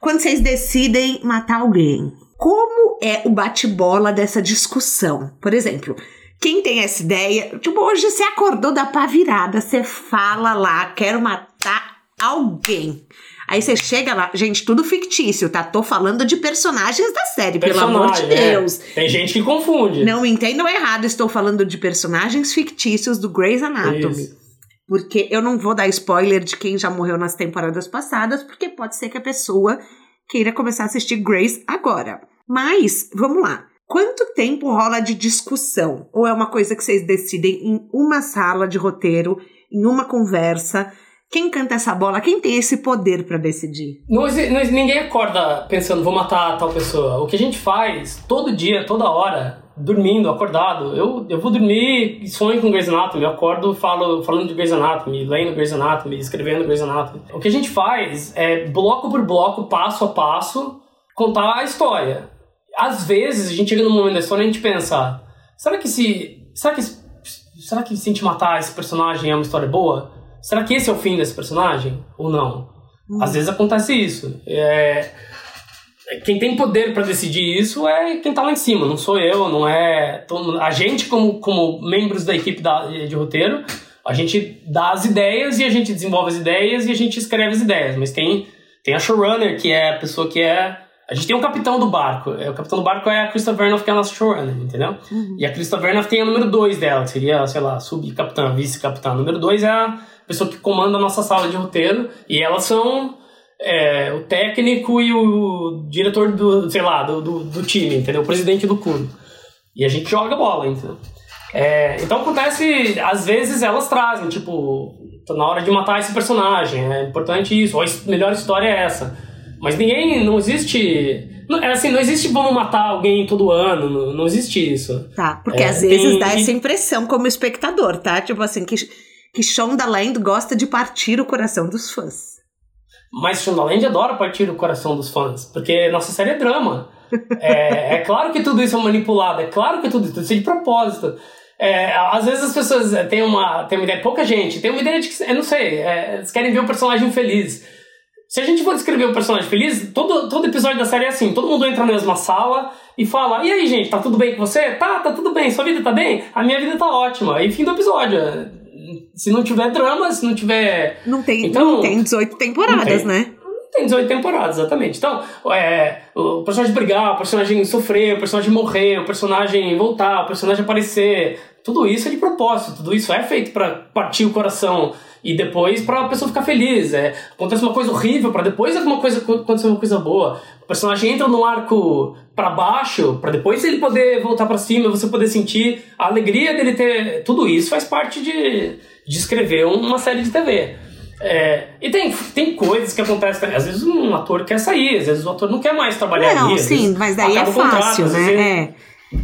Quando vocês decidem matar alguém, como é o bate-bola dessa discussão? Por exemplo, quem tem essa ideia, tipo, hoje você acordou da pá virada, você fala lá, quero matar alguém. Aí você chega lá, gente, tudo fictício, tá? Tô falando de personagens da série, Personagem, pelo amor de é. Deus. Tem gente que confunde. Não entendam errado, estou falando de personagens fictícios do Grey's Anatomy. Isso. Porque eu não vou dar spoiler de quem já morreu nas temporadas passadas, porque pode ser que a pessoa queira começar a assistir Grey's agora. Mas, vamos lá. Quanto tempo rola de discussão? Ou é uma coisa que vocês decidem em uma sala de roteiro, em uma conversa? Quem canta essa bola? Quem tem esse poder para decidir? Ninguém acorda pensando, vou matar tal pessoa. O que a gente faz todo dia, toda hora, dormindo, acordado. Eu, eu vou dormir sonho com Grey's Anatomy. Eu acordo falo, falando de Grey's Anatomy, lendo Grey's Anatomy, escrevendo Grey's Anatomy. O que a gente faz é, bloco por bloco, passo a passo, contar a história. Às vezes, a gente chega num momento da história e a gente pensa, será que se... Será que, será que se a gente matar esse personagem é uma história boa? Será que esse é o fim desse personagem? Ou não? Hum. Às vezes acontece isso. É quem tem poder para decidir isso é quem tá lá em cima, não sou eu, não é. A gente, como, como membros da equipe da, de roteiro, a gente dá as ideias e a gente desenvolve as ideias e a gente escreve as ideias. Mas tem, tem a showrunner, que é a pessoa que é. A gente tem um capitão do barco. É, o capitão do barco é a Krista Vernoff, que é a nossa showrunner, entendeu? Uhum. E a Krista Vernoff tem a número 2 dela, seria, sei lá, sub-capitã, vice-capitã. Número 2 é a pessoa que comanda a nossa sala de roteiro. E elas são é, o técnico e o diretor do, sei lá, do, do, do, time, entendeu? O presidente do clube. E a gente joga bola, entendeu? É, então acontece, às vezes elas trazem, tipo, tá na hora de matar esse personagem, é importante isso, ou a melhor história é essa. Mas ninguém, não existe. Não, é assim, não existe vamos matar alguém todo ano, não, não existe isso. Tá, porque é, às vezes tem, dá essa impressão como espectador, tá? Tipo assim, que, que Shondaland gosta de partir o coração dos fãs. Mas Shondaland adora partir o coração dos fãs, porque nossa série é drama. É, é claro que tudo isso é manipulado, é claro que tudo isso é de propósito. É, às vezes as pessoas têm uma, têm uma ideia, pouca gente tem uma ideia de que, eu não sei, é, eles querem ver um personagem feliz. Se a gente for descrever um personagem feliz, todo, todo episódio da série é assim: todo mundo entra na mesma sala e fala: E aí, gente, tá tudo bem com você? Tá, tá tudo bem, sua vida tá bem? A minha vida tá ótima. E fim do episódio se não tiver drama, se não tiver. Não tem, então, não tem 18 temporadas, tem, né? Não tem 18 temporadas, exatamente. Então, é, o personagem brigar, o personagem sofrer, o personagem morrer, o personagem voltar, o personagem aparecer. Tudo isso é de propósito, tudo isso é feito para partir o coração e depois para a pessoa ficar feliz. É, acontece uma coisa horrível para depois alguma coisa acontecer uma coisa boa. O personagem entra num arco para baixo para depois ele poder voltar para cima, você poder sentir a alegria dele ter tudo isso faz parte de, de escrever uma série de TV. É, e tem, tem coisas que acontecem. Às vezes um ator quer sair, às vezes o ator não quer mais trabalhar não, ali. sim, mas daí é fácil, né? É.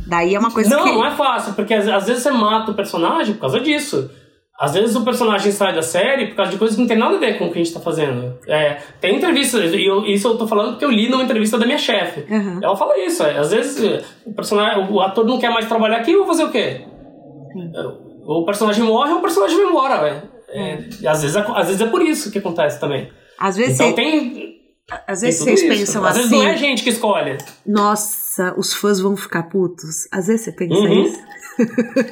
Daí é uma coisa não, que... Não, não é fácil, porque às, às vezes você mata o personagem por causa disso. Às vezes o personagem sai da série por causa de coisas que não tem nada a ver com o que a gente tá fazendo. É, tem entrevistas, e eu, isso eu tô falando porque eu li numa entrevista da minha chefe. Uhum. Ela fala isso, é, às vezes o, personagem, o ator não quer mais trabalhar aqui, eu vou fazer o quê? O personagem morre ou o personagem vai embora, velho. É, às, vezes, é, às vezes é por isso que acontece também. Às vezes então tem. Às vezes vocês isso. pensam às assim. Às vezes não é a gente que escolhe. Nossa, os fãs vão ficar putos. Às vezes você pensa uhum. isso.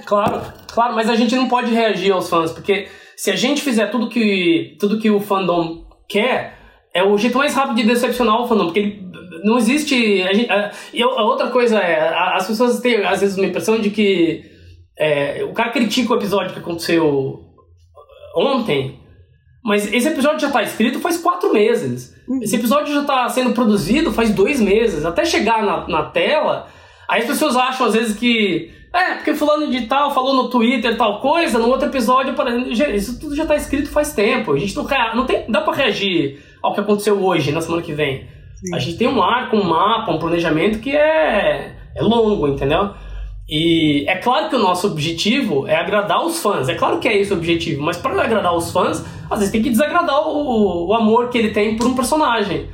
Claro, claro, mas a gente não pode reagir aos fãs, porque se a gente fizer tudo que, tudo que o fandom quer, é o jeito mais rápido de decepcionar o fandom, porque ele, não existe. A, gente, a, a outra coisa é, as pessoas têm às vezes uma impressão de que é, o cara critica o episódio que aconteceu ontem, mas esse episódio já está escrito faz quatro meses. Esse episódio já está sendo produzido faz dois meses. Até chegar na, na tela, aí as pessoas acham às vezes que é, porque fulano de tal falou no Twitter tal coisa, no outro episódio, isso tudo já tá escrito faz tempo. A gente não, não tem, dá para reagir ao que aconteceu hoje, na semana que vem. Sim. A gente tem um arco, um mapa, um planejamento que é, é longo, entendeu? E é claro que o nosso objetivo é agradar os fãs. É claro que é esse o objetivo, mas para agradar os fãs, às vezes tem que desagradar o, o amor que ele tem por um personagem.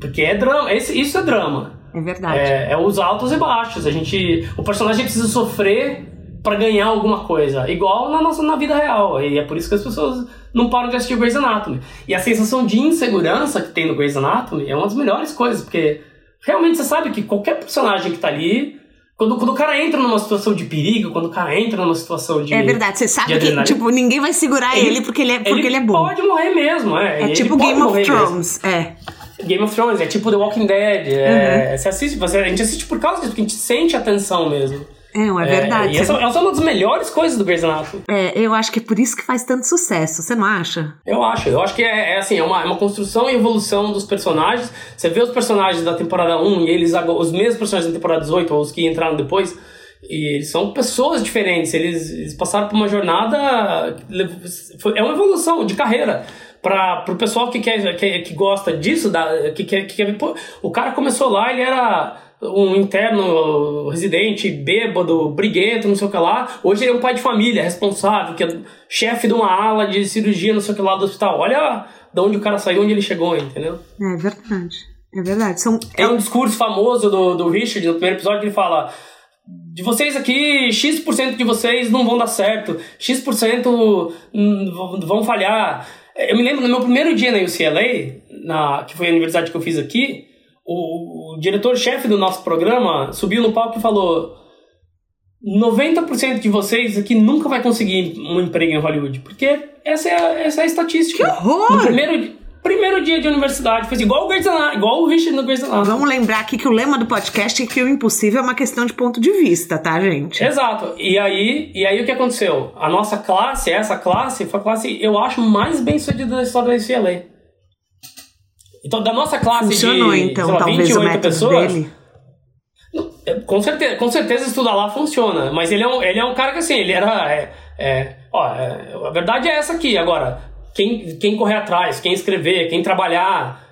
Porque é drama, esse, isso é drama. É verdade. É, é os altos e baixos. A gente, o personagem precisa sofrer para ganhar alguma coisa, igual na nossa na vida real. E é por isso que as pessoas não param de assistir Grey's Anatomy. E a sensação de insegurança que tem no Grey's Anatomy é uma das melhores coisas, porque realmente você sabe que qualquer personagem que tá ali quando, quando o cara entra numa situação de perigo, quando o cara entra numa situação de. É verdade, você sabe que tipo, ninguém vai segurar ele, ele porque, ele é, porque ele, ele é bom. pode morrer mesmo, é. É tipo Game of Thrones, mesmo. é. Game of Thrones, é tipo The Walking Dead. É, uhum. Você assiste, você, a gente assiste por causa disso, porque a gente sente a tensão mesmo. É, é verdade. É, e essa, essa, é uma das melhores coisas do Grey's Anatomy. É, eu acho que é por isso que faz tanto sucesso, você não acha? Eu acho, eu acho que é, é assim, é uma, é uma construção e evolução dos personagens. Você vê os personagens da temporada 1 e eles, os mesmos personagens da temporada 18, ou os que entraram depois, e eles são pessoas diferentes, eles, eles passaram por uma jornada. É uma evolução de carreira para o pessoal que, quer, que, que gosta disso, da, que, quer, que quer. Pô, o cara começou lá, ele era um interno residente, bêbado, briguento, não sei o que lá. Hoje ele é um pai de família, responsável, que é chefe de uma ala de cirurgia, não sei o que lá do hospital. Olha de onde o cara saiu, onde ele chegou, entendeu? É verdade. É verdade. São... Tem um discurso famoso do, do Richard no primeiro episódio que ele fala: de vocês aqui, X% de vocês não vão dar certo, X% vão falhar. Eu me lembro no meu primeiro dia na UCLA, na, que foi a universidade que eu fiz aqui, o, o diretor-chefe do nosso programa subiu no palco e falou: 90% de vocês aqui nunca vai conseguir um emprego em Hollywood, porque essa é a, essa é a estatística. Que horror! No primeiro, primeiro dia de universidade, fez igual o Grey's igual o Richard no Grey's Anatomy. Vamos lembrar aqui que o lema do podcast é que o impossível é uma questão de ponto de vista, tá, gente? Exato. E aí, e aí o que aconteceu? A nossa classe, essa classe, foi a classe, eu acho, mais bem sucedida da história da UCLA. Então, da nossa classe Funcionou, de então, lá, talvez 28 o método pessoas... dele. É, com certeza, com certeza estudar lá funciona, mas ele é um, ele é um cara que assim, ele era. É, é, ó, é, a verdade é essa aqui. Agora, quem, quem correr atrás, quem escrever, quem trabalhar,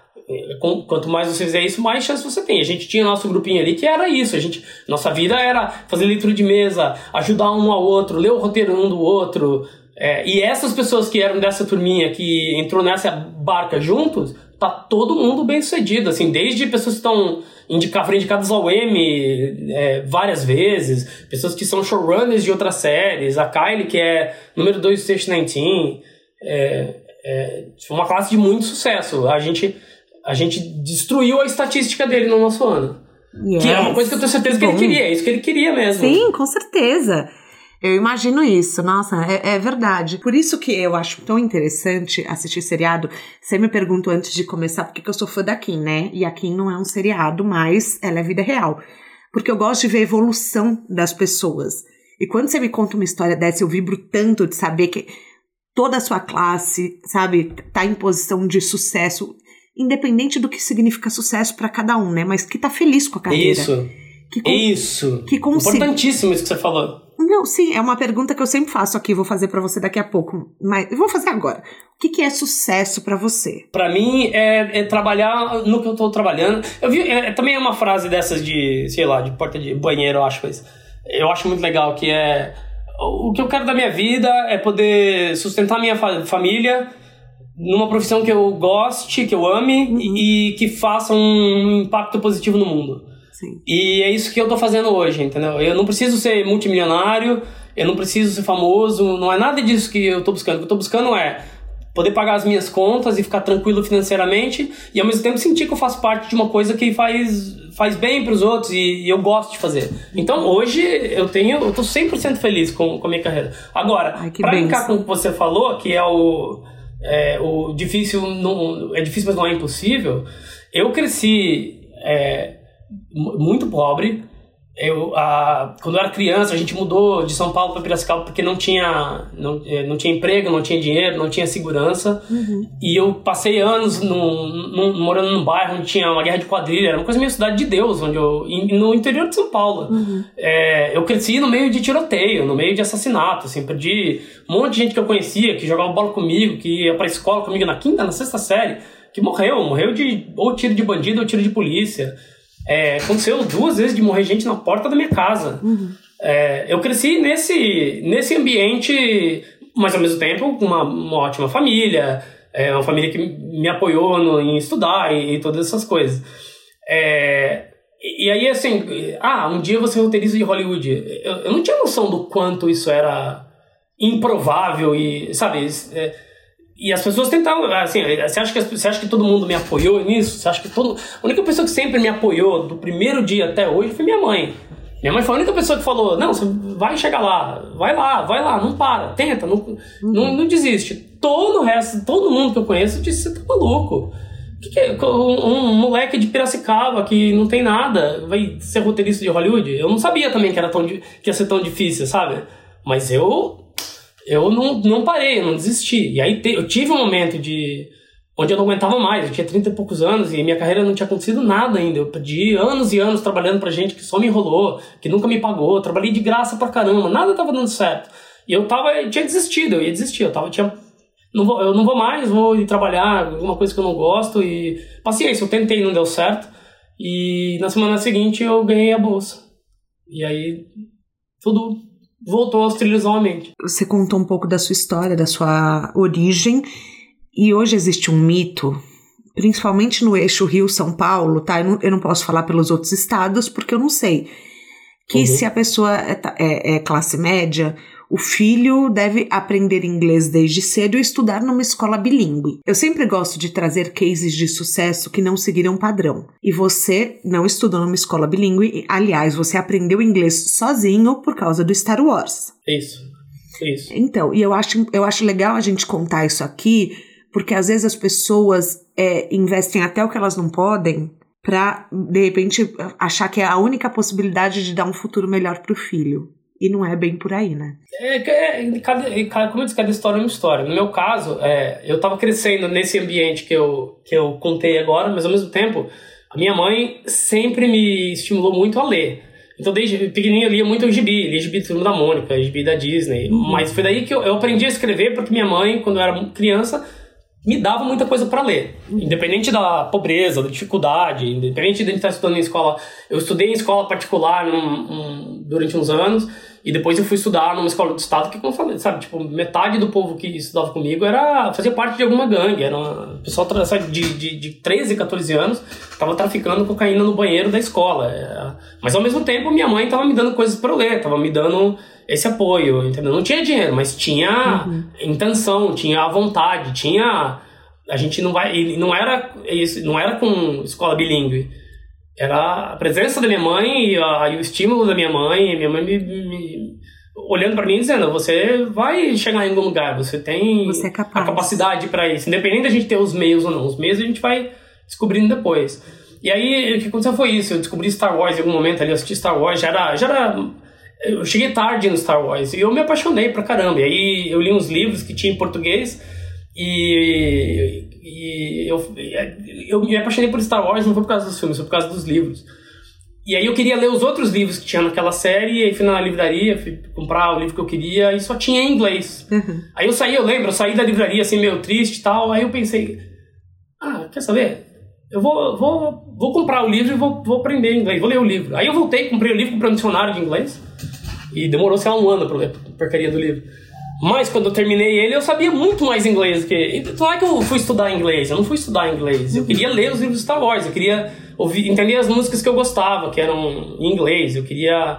com, quanto mais você fizer isso, mais chance você tem. A gente tinha nosso grupinho ali que era isso. A gente, nossa vida era fazer leitura de mesa, ajudar um ao outro, ler o roteiro um do outro. É, e essas pessoas que eram dessa turminha que entrou nessa barca juntos, tá todo mundo bem sucedido, assim, desde pessoas que estão indica, foram indicadas ao Emmy é, várias vezes, pessoas que são showrunners de outras séries, a Kylie, que é número 2 do Stage 19, é, é, uma classe de muito sucesso. A gente, a gente destruiu a estatística dele no nosso ano. Yes. Que é uma coisa que eu tenho certeza que, ele queria, é isso que ele queria mesmo. Sim, com certeza. Eu imagino isso, nossa, é, é, verdade. Por isso que eu acho tão interessante assistir seriado. Você me perguntou antes de começar por que eu sou fã da Kim, né? E a Kim não é um seriado, mas ela é vida real. Porque eu gosto de ver a evolução das pessoas. E quando você me conta uma história dessa, eu vibro tanto de saber que toda a sua classe, sabe, tá em posição de sucesso, independente do que significa sucesso para cada um, né? Mas que tá feliz com a carreira. Isso. Que Isso. Que consiga... Importantíssimo isso que você falou. Não, sim, é uma pergunta que eu sempre faço aqui, vou fazer para você daqui a pouco, mas eu vou fazer agora. O que, que é sucesso para você? Para mim é, é, trabalhar no que eu tô trabalhando. Eu vi, é, também é uma frase dessas de, sei lá, de porta de banheiro, eu acho, mas eu acho muito legal que é o que eu quero da minha vida é poder sustentar minha fa família numa profissão que eu goste, que eu ame uhum. e que faça um impacto positivo no mundo. Sim. E é isso que eu tô fazendo hoje, entendeu? Eu não preciso ser multimilionário, eu não preciso ser famoso, não é nada disso que eu tô buscando. O que eu tô buscando é poder pagar as minhas contas e ficar tranquilo financeiramente e ao mesmo tempo sentir que eu faço parte de uma coisa que faz, faz bem para os outros e, e, eu gosto de fazer. Então hoje eu tenho, eu tô 100% feliz com, com a minha carreira. Agora, para brincar com o que você falou, que é o, é, o difícil, não, é difícil mas não é impossível, eu cresci é, muito pobre. Eu, a, quando eu era criança, a gente mudou de São Paulo para Piracicaba porque não tinha, não, é, não tinha emprego, não tinha dinheiro, não tinha segurança. Uhum. E eu passei anos morando num bairro onde tinha uma guerra de quadrilha, era uma coisa meio cidade de Deus, onde eu, no interior de São Paulo. Uhum. É, eu cresci no meio de tiroteio, no meio de assassinato, assim, perdi um monte de gente que eu conhecia, que jogava bola comigo, que ia pra escola comigo na quinta, na sexta série, que morreu, morreu de ou tiro de bandido ou tiro de polícia. É, aconteceu duas vezes de morrer gente na porta da minha casa. Uhum. É, eu cresci nesse, nesse ambiente, mas ao mesmo tempo com uma, uma ótima família, é, uma família que me apoiou no, em estudar e, e, todas essas coisas. É, e, e aí, assim, ah, um dia você é roteirista de Hollywood. Eu, eu não tinha noção do quanto isso era improvável e, sabe, é, e as pessoas tentavam, assim, você acha, que, você acha que todo mundo me apoiou nisso? Você acha que todo. A única pessoa que sempre me apoiou do primeiro dia até hoje foi minha mãe. Minha mãe foi a única pessoa que falou: não, você vai chegar lá, vai lá, vai lá, não para, tenta, não, uhum. não, não desiste. Todo o resto, todo mundo que eu conheço disse: você tá maluco. Que que é? Um, um, moleque de Piracicaba que não tem nada vai ser roteirista de Hollywood? Eu não sabia também que, era tão, que ia ser tão difícil, sabe? Mas eu eu não, não parei, eu não desisti. E aí te, eu tive um momento de onde eu não aguentava mais. Eu tinha 30 e poucos anos e minha carreira não tinha acontecido nada ainda. Eu perdi anos e anos trabalhando pra gente que só me enrolou, que nunca me pagou. Trabalhei de graça pra caramba, nada tava dando certo. E eu tava, eu tinha desistido, eu ia desistir. Eu tava, tinha, não vou, eu não vou mais, vou ir trabalhar alguma coisa que eu não gosto e paciência. Eu tentei, não deu certo. E na semana seguinte eu ganhei a bolsa. E aí tudo voltou aos trilhos novamente. Você contou um pouco da sua história, da sua origem, e hoje existe um mito, principalmente no eixo Rio-São Paulo, tá? Eu não, eu não, posso falar pelos outros estados porque eu não sei. Que uhum. se a pessoa é, é, é classe média, o filho deve aprender inglês desde cedo e estudar numa escola bilíngue. Eu sempre gosto de trazer cases de sucesso que não seguiram padrão. E você não estudou numa escola bilíngue, aliás, você aprendeu inglês sozinho por causa do Star Wars. Isso. Isso. Então, e eu acho, eu acho legal a gente contar isso aqui, porque às vezes as pessoas é, investem até o que elas não podem para de repente achar que é a única possibilidade de dar um futuro melhor para o filho. E não é bem por aí, né? É, é cada, como eu disse, cada história é uma história. No meu caso, é, eu estava crescendo nesse ambiente que eu, que eu contei agora, mas ao mesmo tempo, a minha mãe sempre me estimulou muito a ler. Então, desde pequenininho, eu lia muito o gibi, lia gibi do filme da Mônica, gibi da Disney. Uhum. Mas foi daí que eu, eu aprendi a escrever, porque minha mãe, quando eu era criança, me dava muita coisa para ler. Independente da pobreza, da dificuldade, independente de estar estudando em escola. Eu estudei em escola particular num, um, durante uns anos e depois eu fui estudar numa escola do estado que, como eu falei, sabe, tipo, metade do povo que estudava comigo era fazia parte de alguma gangue. Era uma pessoal sabe, de, de, de 13, 14 anos tava traficando cocaína no banheiro da escola. É, mas ao mesmo tempo minha mãe tava me dando coisas para ler, tava me dando esse apoio, entendeu? Não tinha dinheiro, mas tinha uhum. intenção, tinha a vontade, tinha a gente não vai, não era isso, não era com escola bilíngue. Era a presença da minha mãe e, a, e o estímulo da minha mãe, minha mãe me, me olhando para mim dizendo: você vai chegar em algum lugar, você tem você é a capacidade para isso, independente da gente ter os meios ou não. Os meios a gente vai descobrindo depois. E aí o que aconteceu foi isso, eu descobri Star Wars em algum momento ali, eu assisti Star Wars, já era, já era eu cheguei tarde no Star Wars e eu me apaixonei pra caramba. E aí eu li uns livros que tinha em português e, e eu, eu me apaixonei por Star Wars não foi por causa dos filmes, foi por causa dos livros. E aí eu queria ler os outros livros que tinha naquela série, e aí fui na livraria, fui comprar o livro que eu queria, e só tinha em inglês. Uhum. Aí eu saí, eu lembro, eu saí da livraria assim, meio triste e tal, aí eu pensei, ah, quer saber? Eu vou, vou, vou comprar o livro e vou, vou aprender inglês, vou ler o livro. Aí eu voltei, comprei o livro, comprei um dicionário de inglês, e demorou, sei lá, um ano pra ler a porcaria do livro. Mas quando eu terminei ele, eu sabia muito mais inglês que. Não é que eu fui estudar inglês, eu não fui estudar inglês. Eu queria ler os livros de Star Wars, eu queria ouvir, entender as músicas que eu gostava, que eram em inglês. Eu queria.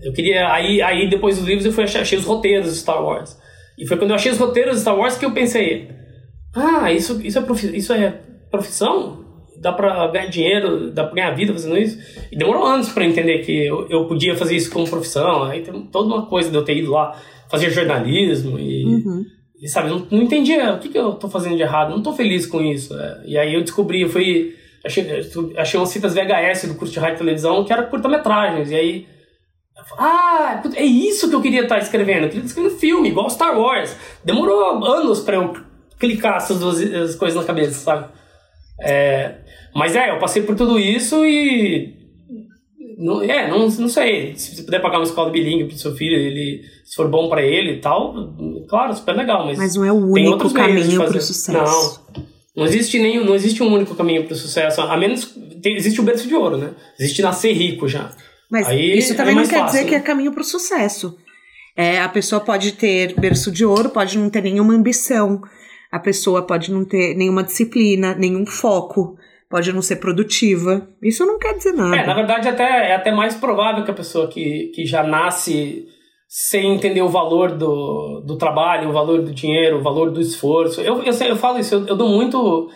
Eu queria. Aí, aí depois dos livros eu fui achei, achei os roteiros de Star Wars. E foi quando eu achei os roteiros de Star Wars que eu pensei: ah, isso, isso, é, profi isso é profissão? Dá pra ganhar dinheiro, dá pra ganhar vida fazendo isso? E demorou anos para entender que eu, eu podia fazer isso como profissão. Aí tem toda uma coisa de eu ter ido lá fazia jornalismo e, uhum. e sabe, não, não entendia o que, que eu tô fazendo de errado, não tô feliz com isso. É. E aí eu descobri, eu fui. Achei, achei umas fitas VHS do curso de rádio e televisão que era curta-metragens. E aí. Ah, é isso que eu queria estar escrevendo. Eu queria estar escrevendo filme, igual Star Wars. Demorou anos para eu clicar essas duas coisas na cabeça, sabe? É, mas é, eu passei por tudo isso e não, é, não, não sei. Se você puder pagar uma escola bilíngue pro seu filho, ele, se for bom para ele e tal, claro, super legal. Mas, mas não é o único caminho pro sucesso. Não. Não existe, nem, não existe um único caminho pro sucesso. A menos. Tem, existe o berço de ouro, né? Existe nascer rico já. Mas Aí isso também é não quer fácil, dizer né? que é caminho pro sucesso. É, a pessoa pode ter berço de ouro, pode não ter nenhuma ambição. A pessoa pode não ter nenhuma disciplina, nenhum foco pode não ser produtiva. Isso não quer dizer nada. É, na verdade, até, é até mais provável que a pessoa que, que já nasce sem entender o valor do, do trabalho, o valor do dinheiro, o valor do esforço. Eu, eu, eu falo isso, eu, eu dou muito.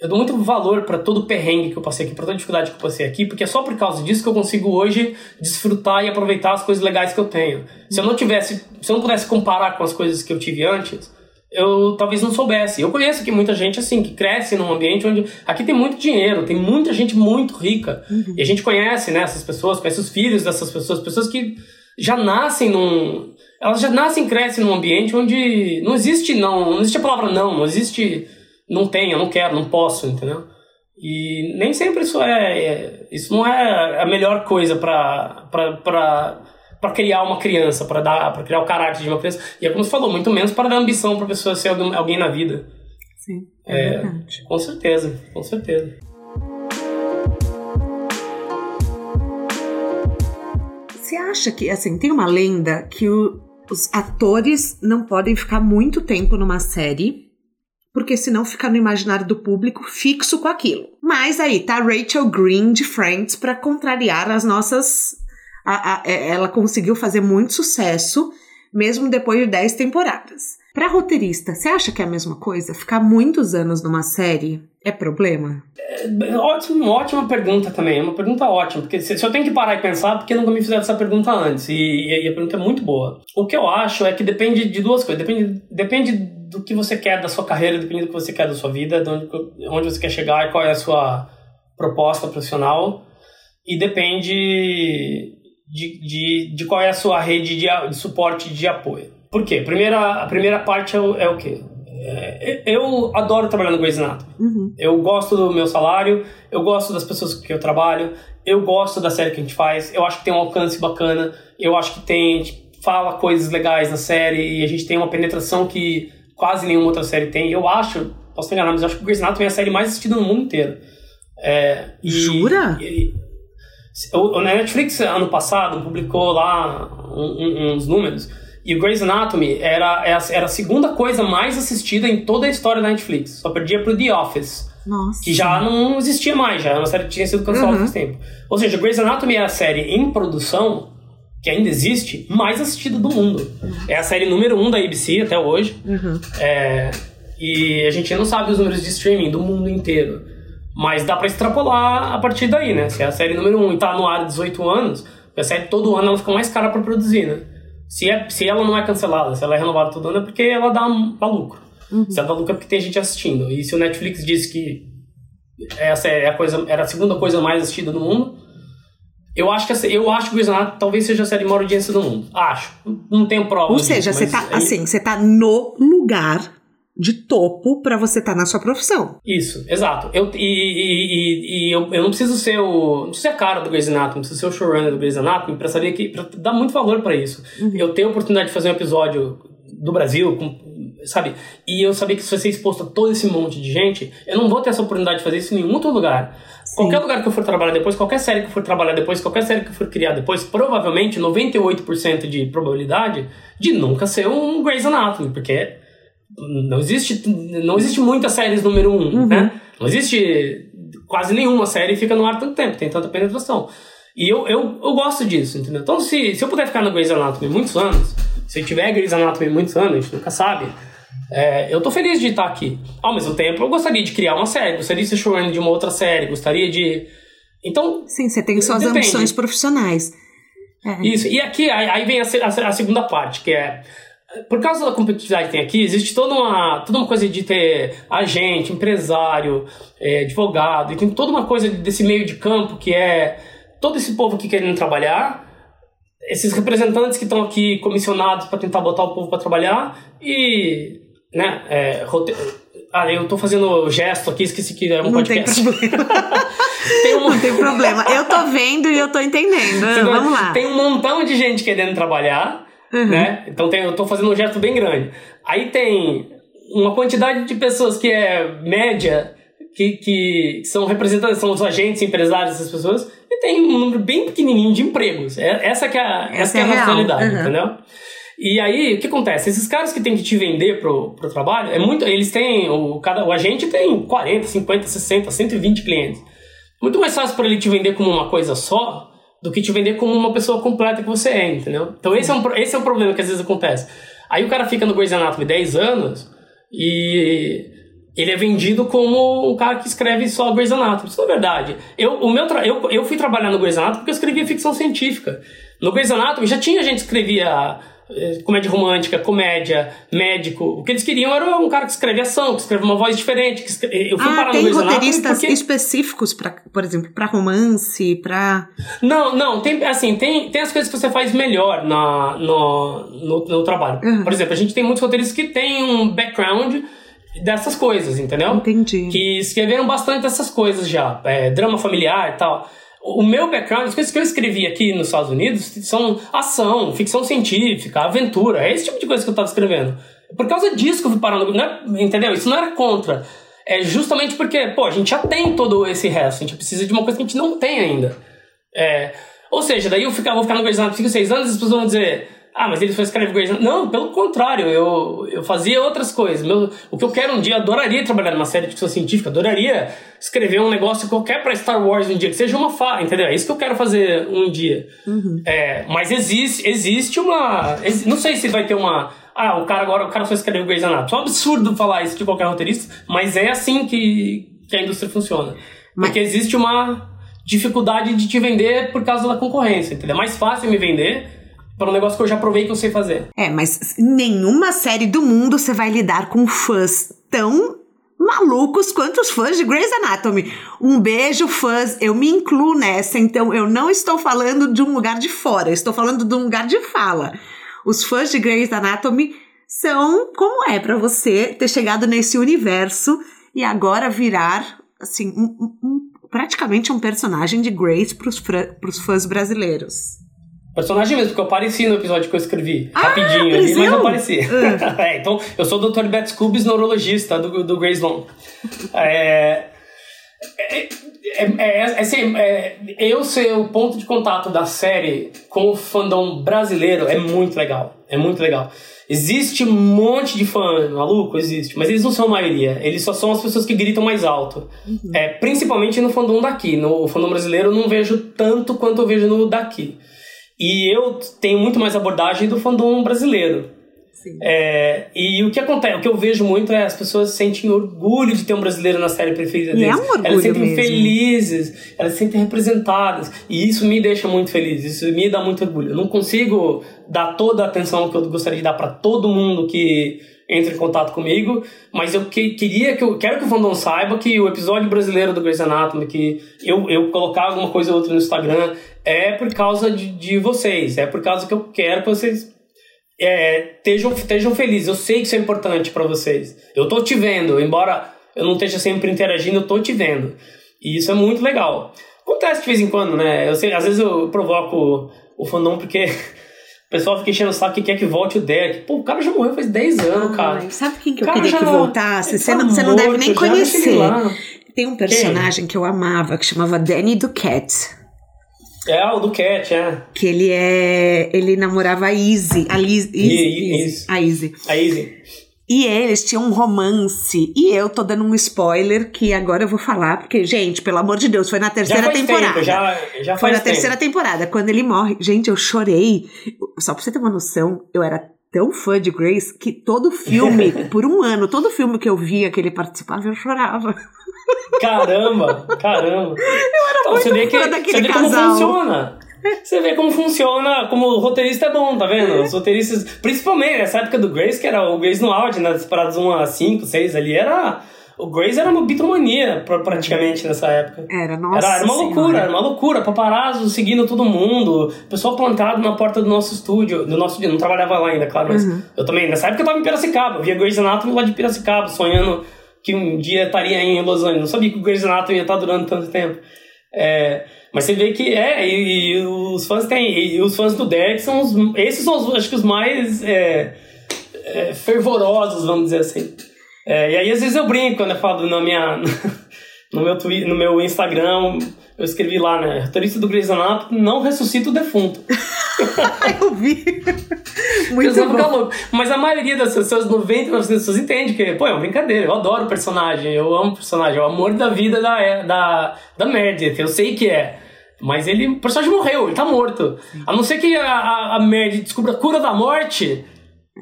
Eu dou muito valor para todo o perrengue que eu passei aqui, para toda a dificuldade que eu passei aqui, porque é só por causa disso que eu consigo hoje desfrutar e aproveitar as coisas legais que eu tenho. Se eu não tivesse, se eu não pudesse comparar com as coisas que eu tive antes, eu talvez não soubesse. Eu conheço aqui muita gente assim que cresce num ambiente onde aqui tem muito dinheiro, tem muita gente muito rica. Uhum. E a gente conhece, né, essas pessoas, conhece os filhos dessas pessoas, pessoas que já nascem num elas já nascem e crescem num ambiente onde não existe não, não existe a palavra não, não existe não tenho, não quero, não posso, entendeu? E nem sempre isso é, é isso não é a melhor coisa para para criar uma criança, para dar, para criar o caráter de uma criança. E é como você falou, muito menos para dar ambição para a pessoa ser alguém na vida. Sim. É, é com certeza, com certeza. Você acha que, assim, tem uma lenda que o, os atores não podem ficar muito tempo numa série, porque senão fica no imaginário do público fixo com aquilo. Mas aí tá Rachel Green de Friends para contrariar as nossas a, a, é, ela conseguiu fazer muito sucesso, mesmo depois de 10 temporadas. Para roteirista, você acha que é a mesma coisa? Ficar muitos anos numa série é problema? É, ótimo, ótima pergunta também. É uma pergunta ótima. Porque se, se, eu tenho que parar e pensar, porque nunca me fizeram essa pergunta antes. E, e, a pergunta é muito boa. O que eu acho é que depende de duas coisas. Depende, depende do que você quer da sua carreira, depende do que você quer da sua vida, de onde, onde você quer chegar e qual é a sua proposta profissional. E depende de, de, de qual é a sua rede de, de suporte de apoio. Por quê? Primeira, a primeira parte é o, é o quê? É, eu adoro trabalhar no Grey's Anatomy. Uhum. Eu gosto do meu salário, eu gosto das pessoas que eu trabalho, eu gosto da série que a gente faz, eu acho que tem um alcance bacana, eu acho que tem, fala coisas legais na série e a gente tem uma penetração que quase nenhuma outra série tem. Eu acho, posso enganar, mas eu acho que o Grey's Anatomy é a série mais assistida no mundo inteiro. É, e, Jura? E, o, Netflix, ano passado, publicou lá um, um, uns números e o Grey's Anatomy era, era a segunda coisa mais assistida em toda a história da Netflix. Só perdia pro The Office. Nossa. Que já não existia mais, já era uma série que tinha sido cancelada uhum. faz tempo. Ou seja, Grey's Anatomy é a série em produção, que ainda existe, mais assistida do mundo. Uhum. É a série número um da ABC até hoje. Uhum. É, e a gente não sabe os números de streaming do mundo inteiro. Mas dá para extrapolar a partir daí, né? Se é a série número um e tá no ar há 18 anos, a série todo ano ela fica mais cara para produzir, né? Se, é, se ela não é cancelada, se ela é renovada todo ano, é porque ela dá, dá lucro. Uhum. Se ela dá lucro é porque tem gente assistindo. E se o Netflix diz que essa é a coisa, era a segunda coisa mais assistida do mundo, eu acho que eu acho que o Grey's Anatomy talvez seja a série maior audiência do mundo. Acho. Não tenho prova. Ou seja, você tá, assim, você tá no lugar de topo para você estar tá na sua profissão. Isso, exato. Eu, e e, e, eu, eu não preciso ser o. Não preciso ser a cara do Grey's Anatomy, não preciso ser o showrunner do Grey's Anatomy pra saber que. pra dar muito valor para isso. Uhum. Eu tenho a oportunidade de fazer um episódio do Brasil, com, sabe? E eu sabia que se você exposto a todo esse monte de gente, eu não vou ter essa oportunidade de fazer isso em nenhum outro lugar. Sim. Qualquer lugar que eu for trabalhar depois, qualquer série que eu for trabalhar depois, qualquer série que eu for criar depois, provavelmente 98% de probabilidade de nunca ser um Grey's Anatomy, porque não existe não existe muitas séries número um, uhum. né? Não existe quase nenhuma série fica no ar tanto tempo, tem tanta penetração. E eu, eu, eu gosto disso, entendeu? Então, se, se eu puder ficar no Grey's Anatomy muitos anos, se tiver Grey's Anatomy muitos anos, a gente nunca sabe, é, eu tô feliz de estar aqui. Ao mesmo tempo, eu gostaria de criar uma série, gostaria de ser showrunner de uma outra série, gostaria de... Então... Sim, você tem suas depende. ambições profissionais. É. Isso, e aqui, aí vem a, a, a segunda parte, que é por causa da competitividade que tem aqui, existe toda uma, toda uma coisa de ter agente, empresário, é, advogado, e tem toda uma coisa desse meio de campo que é todo esse povo aqui querendo trabalhar, esses representantes que estão aqui comissionados para tentar botar o povo para trabalhar e, né, é, rote... Ah, eu tô fazendo gesto aqui, esqueci que é um Não podcast. Tem problema. tem um... Não tem problema. Eu tô vendo e eu tô entendendo. Vamos lá. Tem um montão de gente querendo trabalhar Uhum. Né? Então tem, eu estou fazendo um gesto bem grande. Aí tem uma quantidade de pessoas que é média, que, que são representantes, são os agentes, empresários dessas pessoas, e tem um número bem pequenininho de empregos. É, essa que é a, essa, essa é, é a nossa realidade, uhum. entendeu? E aí, o que acontece? Esses caras que têm que te vender pro, pro trabalho, é muito, eles têm, o, cada, o agente tem 40, 50, 60, 120 clientes. Muito mais fácil para ele te vender como uma coisa só do que te vender como uma pessoa completa que você é, entendeu? Então esse é um, esse é um problema que às vezes acontece. Aí o cara fica no Grey's Anatomy 10 anos e ele é vendido como um cara que escreve só Grey's Anatomy. Isso não é verdade. Eu, o meu eu, eu fui trabalhar no Grey's Anatomy porque eu escrevia ficção científica. No Grey's Anatomy já tinha gente que escrevia comédia romântica, comédia, médico. O que eles queriam era um cara que escreve ação, que escreve uma voz diferente. Que escreve... Eu fui ah, parar tem no roteiristas porque... específicos, pra, por exemplo, para romance, para Não, não. Tem, assim, tem, tem as coisas que você faz melhor na, no, no, no trabalho. Uhum. Por exemplo, a gente tem muitos roteiristas que têm um background dessas coisas, entendeu? Entendi. Que escreveram bastante dessas coisas já. É, drama familiar e tal. O meu background, as coisas que eu escrevi aqui nos Estados Unidos são ação, ficção científica, aventura. É esse tipo de coisa que eu estava escrevendo. Por causa disso que eu fui parar no. É, entendeu? Isso não era contra. É justamente porque, pô, a gente já tem todo esse resto. A gente precisa de uma coisa que a gente não tem ainda. É, ou seja, daí eu ficar, vou ficar no Grey's Anatomy 5, 6 anos e as pessoas vão dizer ah, mas ele só escreve Grey's. Não, pelo contrário, eu, eu fazia outras coisas. Meu, o que eu quero um dia, adoraria trabalhar numa série de ficção científica, adoraria escrever um negócio qualquer para Star Wars um dia, que seja uma fa, entendeu? É isso que eu quero fazer um dia. Uhum. É, mas existe, existe uma. Não sei se vai ter uma. Ah, o cara agora o cara só escreve Grey's Anatomy. É um absurdo falar isso de qualquer roteirista, mas é assim que, que a indústria funciona. Mas... Porque existe uma dificuldade de te vender por causa da concorrência, entendeu? É mais fácil me vender para um negócio que eu já provei que eu sei fazer. É, mas nenhuma série do mundo você vai lidar com fãs tão malucos quanto os fãs de Grey's Anatomy. Um beijo, fãs. Eu me incluo nessa, então eu não estou falando de um lugar de fora, estou falando de um lugar de fala. Os fãs de Grey's Anatomy são como é para você ter chegado nesse universo e agora virar assim um, um, praticamente um personagem de Grace para os fãs brasileiros. Personagem mesmo, porque eu apareci no episódio que eu escrevi. Ah, rapidinho ali, mas eu apareci. Uh. é, então, eu sou o Dr. Betts Cubes, neurologista do, do Grace Long. É, é, é, é, assim, é, eu ser o ponto de contato da série com o fandom brasileiro é muito legal. É muito legal. Existe um monte de fã maluco, existe, mas eles não são a maioria. Eles só são as pessoas que gritam mais alto. Uhum. É, principalmente no fandom daqui. No fandom brasileiro eu não vejo tanto quanto eu vejo no daqui. E eu tenho muito mais abordagem do fandom brasileiro. É, e o que acontece, o que eu vejo muito é as pessoas sentem orgulho de ter um brasileiro na série preferida deles. É um orgulho elas sentem mesmo. felizes, elas se sentem representadas. E isso me deixa muito feliz, isso me dá muito orgulho. Eu não consigo dar toda a atenção que eu gostaria de dar para todo mundo que entra em contato comigo, mas eu que, queria que eu quero que o fandom saiba que o episódio brasileiro do Grey's Anatomy, que eu, eu colocar alguma coisa ou outra no Instagram, é por causa de, de vocês, é por causa que eu quero que vocês é, estejam, estejam felizes. Eu sei que isso é importante para vocês. Eu tô te vendo, embora eu não esteja sempre interagindo, eu tô te vendo. E isso é muito legal. Acontece de vez em quando, né? Eu sei, às vezes eu provoco o fandom porque o pessoal fica enchendo o saco que quer que volte o Derek. Pô, o cara já morreu faz 10 anos, cara. sabe quem que eu queria já, que voltasse? Você, tá não, você não deve nem conhecer. Tem um personagem quem? que eu amava que chamava Danny Duquette. É, o Duquette, é. Que ele é. Ele namorava a Izzy. A Liz, Izzy, A Izzy. A Izzy. E eles tinham um romance. E eu tô dando um spoiler que agora eu vou falar, porque, gente, pelo amor de Deus, foi na terceira já temporada. Tempo, já, já foi na tempo. terceira temporada. Quando ele morre. Gente, eu chorei. Só pra você ter uma noção, eu era tão fã de Grace que todo filme, por um ano, todo filme que eu via que ele participava, eu chorava. Caramba, caramba. Eu era então, muito você vê que, você vê casal. como funciona. Você vê como funciona, como o roteirista é bom, tá vendo? Os roteiristas, principalmente nessa época do Grace, que era o Grace no áudio, nas né, paradas 1 a 5, 6 ali, era. O Grace era uma bitomania praticamente nessa época. Era, nossa. Era, era uma senhora. loucura, era uma loucura. Paparazzo seguindo todo mundo, pessoal plantado na porta do nosso estúdio, do nosso não trabalhava lá ainda, claro, mas Uhum. eu também, nessa época eu tava em Piracicaba, eu via Grey's Anatomy lá de Piracicaba, sonhando que um dia estaria em Los Angeles. Não sabia que o Grey's Anatomy ia estar durando tanto tempo. É, mas você vê que é, e, e os fãs têm, e os fãs do Derek são os, esses são os, acho que os mais é, é, fervorosos, vamos dizer assim. É, e aí às vezes eu brinco quando eu falo na minha, no meu Twitter, no meu Instagram, eu escrevi lá, né, roteirista do Grey's Anatomy não ressuscita o defunto. eu vi. Muito Pessoal bom. louco. Mas a maioria das pessoas, 99% das pessoas entende que, pô, é uma brincadeira. Eu adoro o personagem, eu amo o personagem, é o amor da vida da, da, da Meredith, eu sei que é. Mas ele, o personagem morreu, ele tá morto. A não ser que a, a, a Meredith descubra a cura da morte,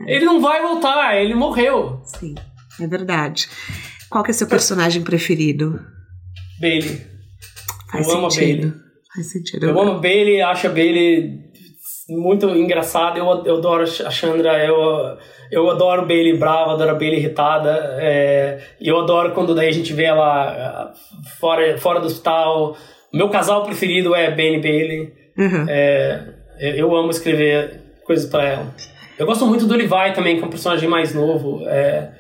ele não vai voltar, ele morreu. Sim, é verdade. Qual que é seu personagem preferido? Bailey. Faz Eu amo a sentido. Bailey. Faz sentido. Eu amo a Bailey, acho a Bailey muito engraçada. Eu, eu adoro a Chandra, eu, eu adoro a Bailey brava, adoro a Bailey irritada. É, eu adoro quando daí a gente vê ela ah, fora, fora do hospital. Meu casal preferido é e Bailey. Uhum. É, eu amo escrever coisas pra ela. Eu gosto muito do Levi também, que é um personagem mais novo, é,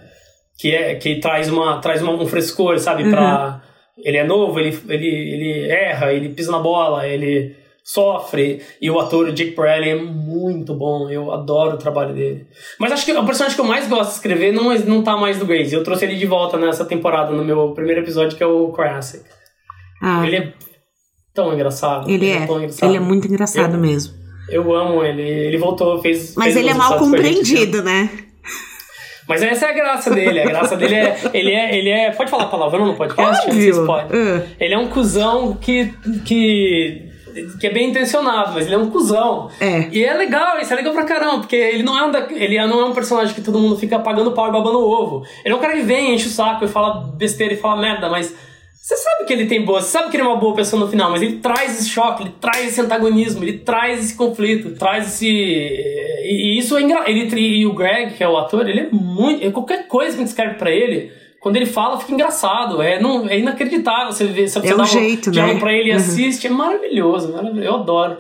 que, é, que traz, uma, traz uma, um frescor, sabe? Pra, ele é novo, ele, ele, ele erra, ele pisa na bola, ele sofre. E o ator Jake Pirelli é muito bom, eu adoro o trabalho dele. Mas acho que o personagem que eu mais gosto de escrever não, é- não tá mais do Grace. Eu trouxe ele de volta nessa temporada, no meu primeiro episódio, que é o Classic. Ah, Ele é tão engraçado. Ele, é, é engraçado. ele é muito engraçado eu, mesmo. Eu amo ele. Ele voltou, fez. Mas fez ele é mal compreendido, né? Mas essa é a graça dele. A graça dele é. Ele é. Ele é pode falar palavrão no podcast? Óbvio. pode. Uh. Ele é um cuzão que. que que é bem intencionado, mas ele é um cuzão. É. E é legal, isso é legal pra caramba, porque ele não é um, da, ele não é um personagem que todo mundo fica pagando pau e babando ovo. Ele é um cara que vem, enche o saco e fala besteira e fala merda, mas você sabe que ele tem boa, você sabe que ele é uma boa pessoa no final, mas ele traz esse choque, ele traz esse antagonismo, ele traz esse conflito, traz esse. E, isso é engraçado. E o Greg, que é o ator, ele é muito. Qualquer coisa que a gente escreve pra ele quando ele fala, fica engraçado. É, não, é inacreditável você ver. Você é o jeito, né? pra ele e uhum. assiste. É maravilhoso, maravilhoso. Eu adoro.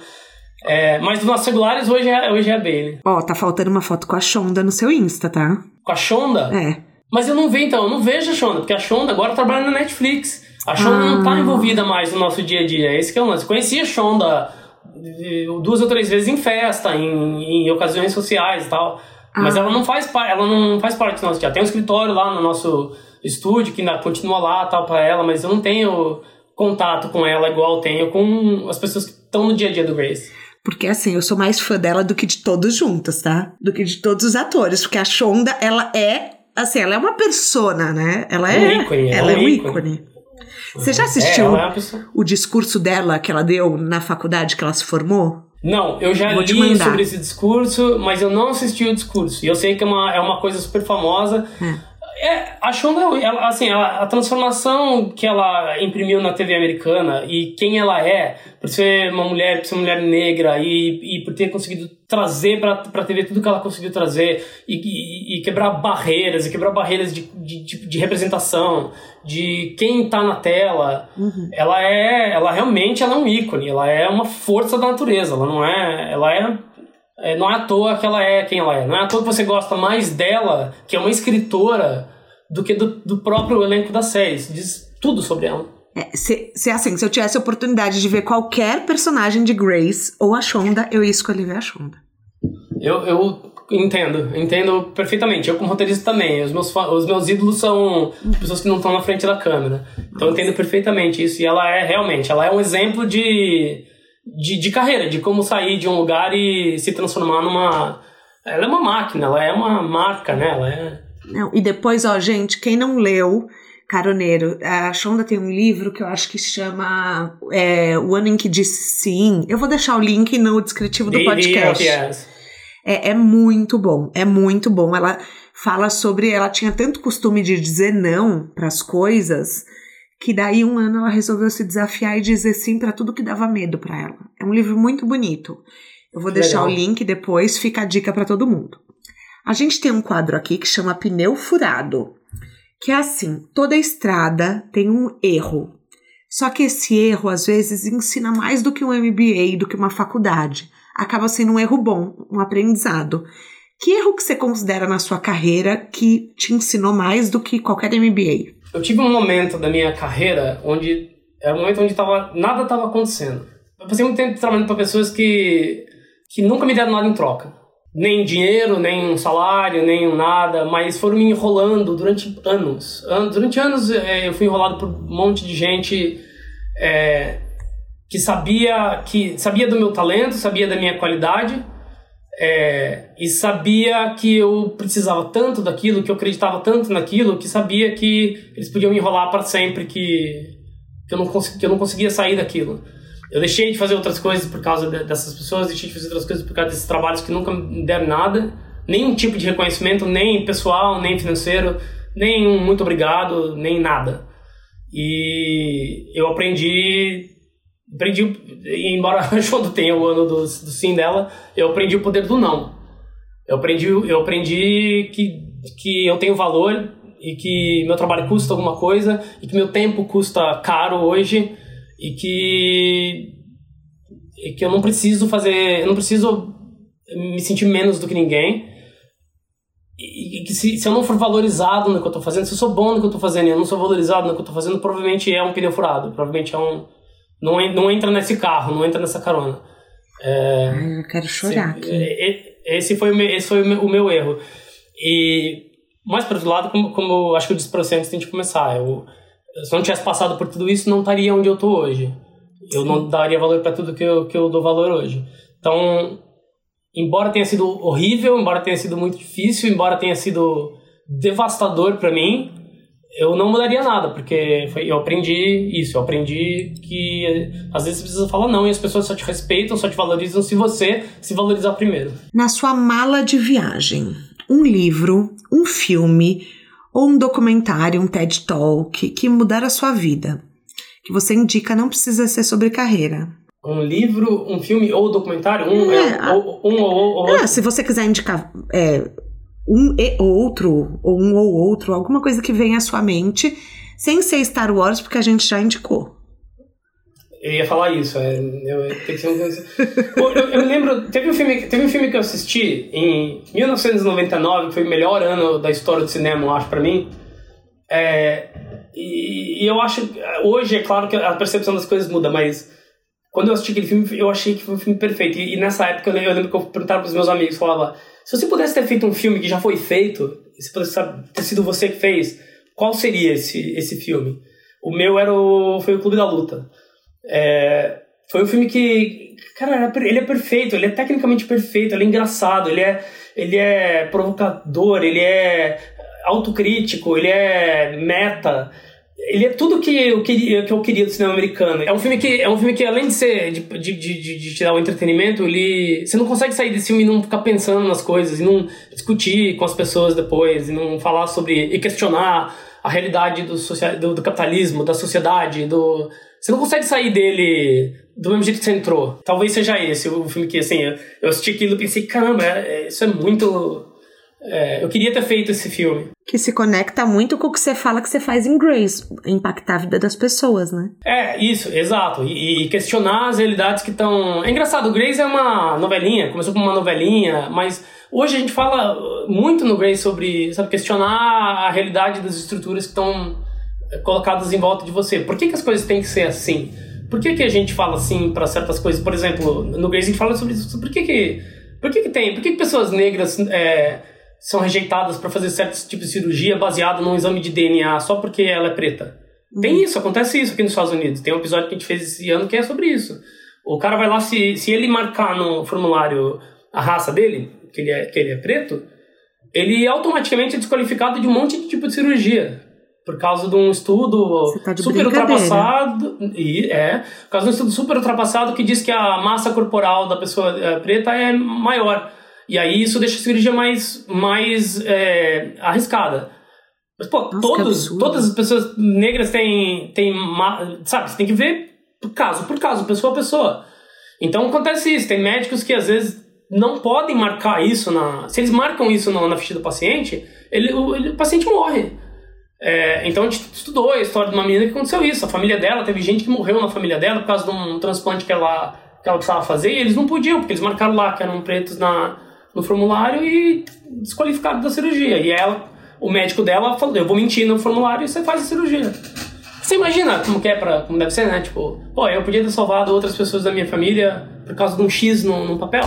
É, mas dos nossos regulares, hoje é, hoje é a Bailey. Ó, oh, tá faltando uma foto com a Shonda no seu Insta, tá? Com a Shonda? É. Mas eu não vi, então. Eu não vejo a Shonda, porque a Shonda agora trabalha na Netflix. A Shonda ah. não tá ah. envolvida mais no nosso dia a dia. Esse que é o lance. Conheci a Shonda eh, duas ou três vezes em festa, em, em ocasiões sociais e tal. Ah. Mas ela não faz ela não faz parte do nosso dia. Tem um escritório lá no nosso estúdio, que ainda continua lá tal para ela, mas eu não tenho contato com ela igual tenho com as pessoas que estão no dia a dia do Grace. Porque assim, eu sou mais fã dela do que de todos juntos, tá? Do que de todos os atores. Porque a Shonda, ela é. Assim, ela é uma persona, né? Ela é. Um ícone, ela é um ícone. ícone. Você já assistiu é, é o discurso dela que ela deu na faculdade que ela se formou? Não, eu já Vou li sobre esse discurso, mas eu não assisti o discurso. E eu sei que é uma, é uma coisa super famosa. É. É, a Shonda, ela, assim, ela, a transformação que ela imprimiu na TV americana e quem ela é, por ser uma mulher, por ser uma mulher negra e, e por ter conseguido trazer para a TV tudo que ela conseguiu trazer e, e, e quebrar barreiras, e quebrar barreiras de, de, de, de representação, de quem está na tela, uhum. ela é, ela realmente ela é um ícone, ela é uma força da natureza, ela não é, ela é é, não é à toa que ela é quem ela é. Não é à toa que você gosta mais dela, que é uma escritora, do que do, do próprio elenco da série. Diz tudo sobre ela. É, se, se assim, se eu tivesse a oportunidade de ver qualquer personagem de Grace ou a Shonda, eu ia escolher ver a Shonda. Eu, eu entendo, entendo perfeitamente. Eu como roteirista também. Os meus, os meus ídolos são pessoas que não estão na frente da câmera. Então eu entendo perfeitamente isso. E ela é realmente, ela é um exemplo de de, de carreira, de como sair de um lugar e se transformar numa. Ela é uma máquina, ela é uma marca, né? Ela é. Não, e depois, ó, gente, quem não leu, Caroneiro, a Shonda tem um livro que eu acho que chama é, O Ano em que Disse Sim. Eu vou deixar o link no descritivo do podcast. É, é muito bom, é muito bom. Ela fala sobre. Ela tinha tanto costume de dizer não para as coisas que daí um ano ela resolveu se desafiar e dizer sim para tudo que dava medo para ela. É um livro muito bonito. Eu vou deixar Legal. o link depois, fica a dica para todo mundo. A gente tem um quadro aqui que chama Pneu Furado, que é assim, toda estrada tem um erro. Só que esse erro às vezes ensina mais do que um MBA, do que uma faculdade. Acaba sendo um erro bom, um aprendizado. Que erro que você considera na sua carreira que te ensinou mais do que qualquer MBA? Eu tive um momento da minha carreira onde era um momento onde tava, nada estava acontecendo. Eu passei muito tempo trabalhando para pessoas que, que nunca me deram nada em troca. Nem dinheiro, nem um salário, nem nada, mas foram me enrolando durante anos. Durante anos é, eu fui enrolado por um monte de gente é, que sabia que sabia do meu talento, sabia da minha qualidade, é, e sabia que eu precisava tanto daquilo, que eu acreditava tanto naquilo, que sabia que eles podiam me enrolar para sempre, que, que, eu não que eu não conseguia sair daquilo. Eu deixei de fazer outras coisas por causa de, dessas pessoas, deixei de fazer outras coisas por causa desses trabalhos que nunca me deram nada, nenhum tipo de reconhecimento, nem pessoal, nem financeiro, nem um muito obrigado, nem nada. E eu aprendi aprendi, embora a Shondo tenha o ano do, do sim dela, eu aprendi o poder do não. Eu aprendi, eu aprendi que, que eu tenho valor e que meu trabalho custa alguma coisa e que meu tempo custa caro hoje e que, e que eu não preciso fazer, eu não preciso me sentir menos do que ninguém. E, que se, se eu não for valorizado no que eu estou fazendo, se eu sou bom no que eu estou fazendo e eu não sou valorizado no que eu estou fazendo, provavelmente é um pneu furado, provavelmente é um, não, não entra nesse carro, não entra nessa carona. É, Ai, eu quero chorar aqui. Esse foi, o meu, esse foi o meu erro. E, mais por outro lado, como, como acho que eu disse para você antes de começar, eu, se eu não tivesse passado por tudo isso, não estaria onde eu estou hoje. Eu não daria valor para tudo que eu, que eu dou valor hoje. Então, embora tenha sido horrível, embora tenha sido muito difícil, embora tenha sido devastador para mim, eu não mudaria nada, porque foi, eu aprendi isso, eu aprendi que às vezes você precisa falar não e as pessoas só te respeitam, só te valorizam se você se valorizar primeiro. Na sua mala de viagem, um livro, um filme ou um documentário, um TED Talk que mudar a sua vida, que você indica não precisa ser sobre carreira. Um livro, um filme ou documentário? Um, é, é, ou, um ou, ou, ah, Se você quiser indicar é, um e outro, ou um ou outro, alguma coisa que venha à sua mente, sem ser Star Wars, porque a gente já indicou. Eu ia falar isso, é, eu, tem que ser coisa... eu, eu, me lembro, teve um, filme, teve um filme que eu assisti em 1999, que foi o melhor ano da história do cinema, eu acho, pra mim. É, e, e, eu acho, hoje é claro que a percepção das coisas muda, mas quando eu assisti aquele filme, eu achei que foi um filme perfeito. E, e nessa época eu lembro que eu perguntava pros meus amigos, falava se você pudesse ter feito um filme que já foi feito, se pudesse ter sido você que fez, qual seria esse, esse filme? O meu era o, foi o Clube da Luta. É, foi um filme que, cara, ele é perfeito, ele é tecnicamente perfeito, ele é engraçado, ele é, ele é provocador, ele é autocrítico, ele é meta ele é tudo que eu queria que eu queria do cinema americano. É um filme que é um filme que além de ser de, de, de, de te dar o entretenimento, ele você não consegue sair desse filme e não ficar pensando nas coisas e não discutir com as pessoas depois e não falar sobre e questionar a realidade do, social, do, do capitalismo, da sociedade, do você não consegue sair dele do mesmo jeito que você entrou. Talvez seja esse o filme que assim eu assisti aquilo e pensei caramba, é, isso é muito é, eu queria ter feito esse filme. Que se conecta muito com o que você fala que você faz em Grace, impactar a vida das pessoas, né? É, isso, exato. E, e questionar as realidades que estão. É engraçado, Grace é uma novelinha, começou como uma novelinha, mas hoje a gente fala muito no Grace sobre sabe, questionar a realidade das estruturas que estão colocadas em volta de você. Por que, que as coisas têm que ser assim? Por que, que a gente fala assim para certas coisas? Por exemplo, no Grace a gente fala sobre isso. Por que, que, por que, que tem? Por que, que pessoas negras. É, são rejeitadas para fazer certos tipos de cirurgia baseado num exame de DNA só porque ela é preta. Uhum. Tem isso, acontece isso aqui nos Estados Unidos. Tem um episódio que a gente fez esse ano que é sobre isso. O cara vai lá, se, se ele marcar no formulário a raça dele, que ele é, que ele é preto, ele automaticamente é desqualificado de um monte de tipo de cirurgia. Por causa de um estudo tá de super ultrapassado. E, é. Por causa de um estudo super ultrapassado que diz que a massa corporal da pessoa é, preta é maior. E aí isso deixa a cirurgia mais, mais é, arriscada. Mas, pô, Nossa, todos, todas as pessoas negras têm, têm. Sabe, você tem que ver por caso por caso, pessoa a pessoa. Então acontece isso. Tem médicos que às vezes não podem marcar isso na. Se eles marcam isso na, na ficha do paciente, ele, o, ele, o paciente morre. É, então a gente estudou a história de uma menina que aconteceu isso. A família dela, teve gente que morreu na família dela por causa de um transplante que ela, que ela precisava fazer e eles não podiam, porque eles marcaram lá que eram pretos na, no formulário e desqualificado da cirurgia. E ela, o médico dela falou: Eu vou mentir no formulário e você faz a cirurgia. Você imagina como que é pra, como deve ser, né? Tipo, pô, eu podia ter salvado outras pessoas da minha família por causa de um X no, no papel.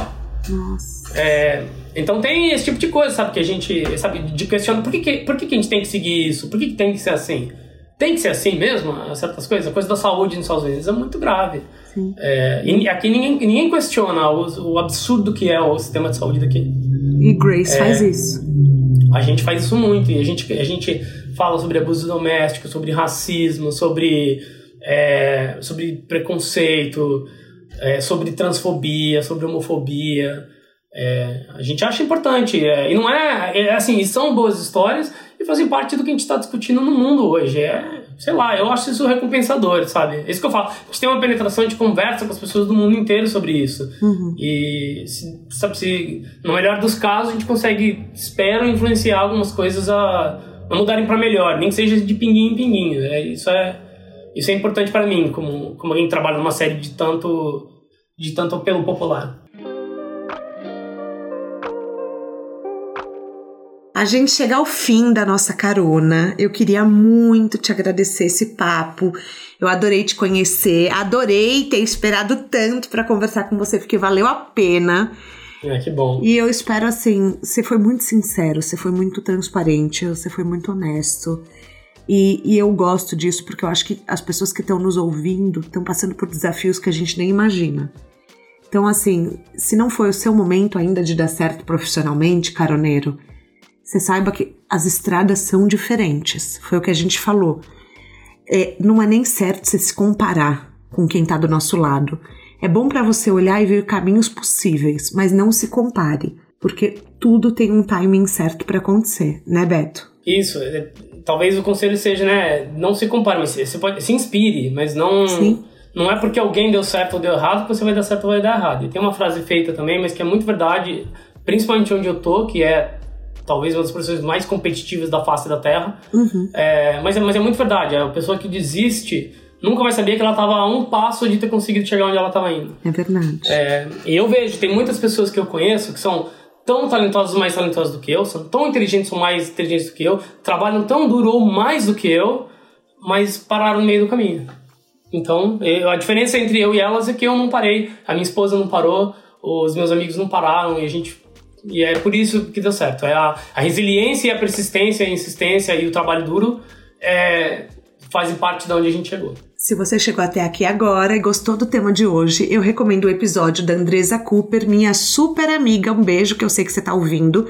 Nossa. É, então tem esse tipo de coisa, sabe? Que a gente, sabe, de questiona por que, que, por que, que a gente tem que seguir isso? Por que, que tem que ser assim? Tem que ser assim mesmo? Certas coisas? A coisa da saúde nos Estados Unidos é muito grave. É, e aqui ninguém, ninguém questiona o, o, absurdo que é o sistema de saúde daqui. E Grace é, faz isso. A gente faz isso muito. E a gente, a gente fala sobre abuso doméstico, sobre racismo, sobre, é, sobre preconceito, é, sobre transfobia, sobre homofobia. É, a gente acha importante. É, e não é, é. Assim, são boas histórias e fazem parte do que a gente está discutindo no mundo hoje. É sei lá, eu acho isso recompensador, sabe? É isso que eu falo. A gente tem uma penetração, a gente conversa com as pessoas do mundo inteiro sobre isso. Uhum. E, se, sabe, se no melhor dos casos a gente consegue, espero, influenciar algumas coisas a, a mudarem para melhor, nem que seja de pinguinho em pinguinho. É, isso, é, isso é importante para mim, como, como alguém que trabalha numa série de tanto, de tanto apelo popular. A gente chega ao fim da nossa carona. Eu queria muito te agradecer esse papo. Eu adorei te conhecer, adorei ter esperado tanto para conversar com você, porque valeu a pena. É, que bom. E eu espero assim, você foi muito sincero, você foi muito transparente, você foi muito honesto. E, e, eu gosto disso porque eu acho que as pessoas que estão nos ouvindo estão passando por desafios que a gente nem imagina. Então, assim, se não foi o seu momento ainda de dar certo profissionalmente, caroneiro, você saiba que as estradas são diferentes. Foi o que a gente falou. É, não é nem certo você se comparar com quem está do nosso lado. É bom para você olhar e ver caminhos possíveis, mas não se compare, porque tudo tem um timing certo para acontecer, né, Beto? Isso. É, talvez o conselho seja, né, não se compare, mas você pode se inspire, mas não Sim. não é porque alguém deu certo ou deu errado que você vai dar certo ou vai dar errado. E tem uma frase feita também, mas que é muito verdade, principalmente onde eu tô, que é talvez uma das profissões mais competitivas da face da Terra. Uhum. É, mas, é, mas é muito verdade. A pessoa que desiste nunca vai saber que ela estava a um passo de ter conseguido chegar onde ela estava indo. É verdade. É, e eu vejo, tem muitas pessoas que eu conheço que são tão talentosos mais talentosos do que eu, são tão inteligentes ou mais inteligentes do que eu, trabalham tão duro ou mais do que eu, mas pararam no meio do caminho. Então, eu, a diferença entre eu e elas é que eu não parei, a minha esposa não parou, os meus amigos não pararam e a gente e é por isso que deu certo. É a, a resiliência e a persistência, a insistência e o trabalho duro é, fazem parte de onde a gente chegou. Se você chegou até aqui agora e gostou do tema de hoje, eu recomendo o episódio da Andresa Cooper, minha super amiga. Um beijo que eu sei que você está ouvindo.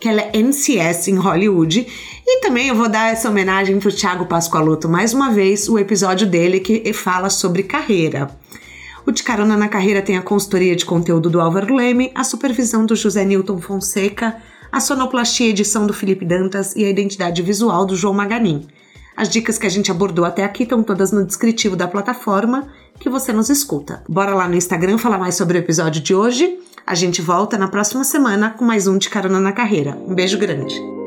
Que ela é NCS em Hollywood. E também eu vou dar essa homenagem para o Thiago Pascoaloto mais uma vez, o episódio dele que fala sobre carreira. O De Carona na Carreira tem a consultoria de conteúdo do Álvaro Leme, a supervisão do José Newton Fonseca, a sonoplastia e edição do Felipe Dantas e a identidade visual do João Maganin. As dicas que a gente abordou até aqui estão todas no descritivo da plataforma que você nos escuta. Bora lá no Instagram falar mais sobre o episódio de hoje. A gente volta na próxima semana com mais um de Carona na Carreira. Um beijo grande.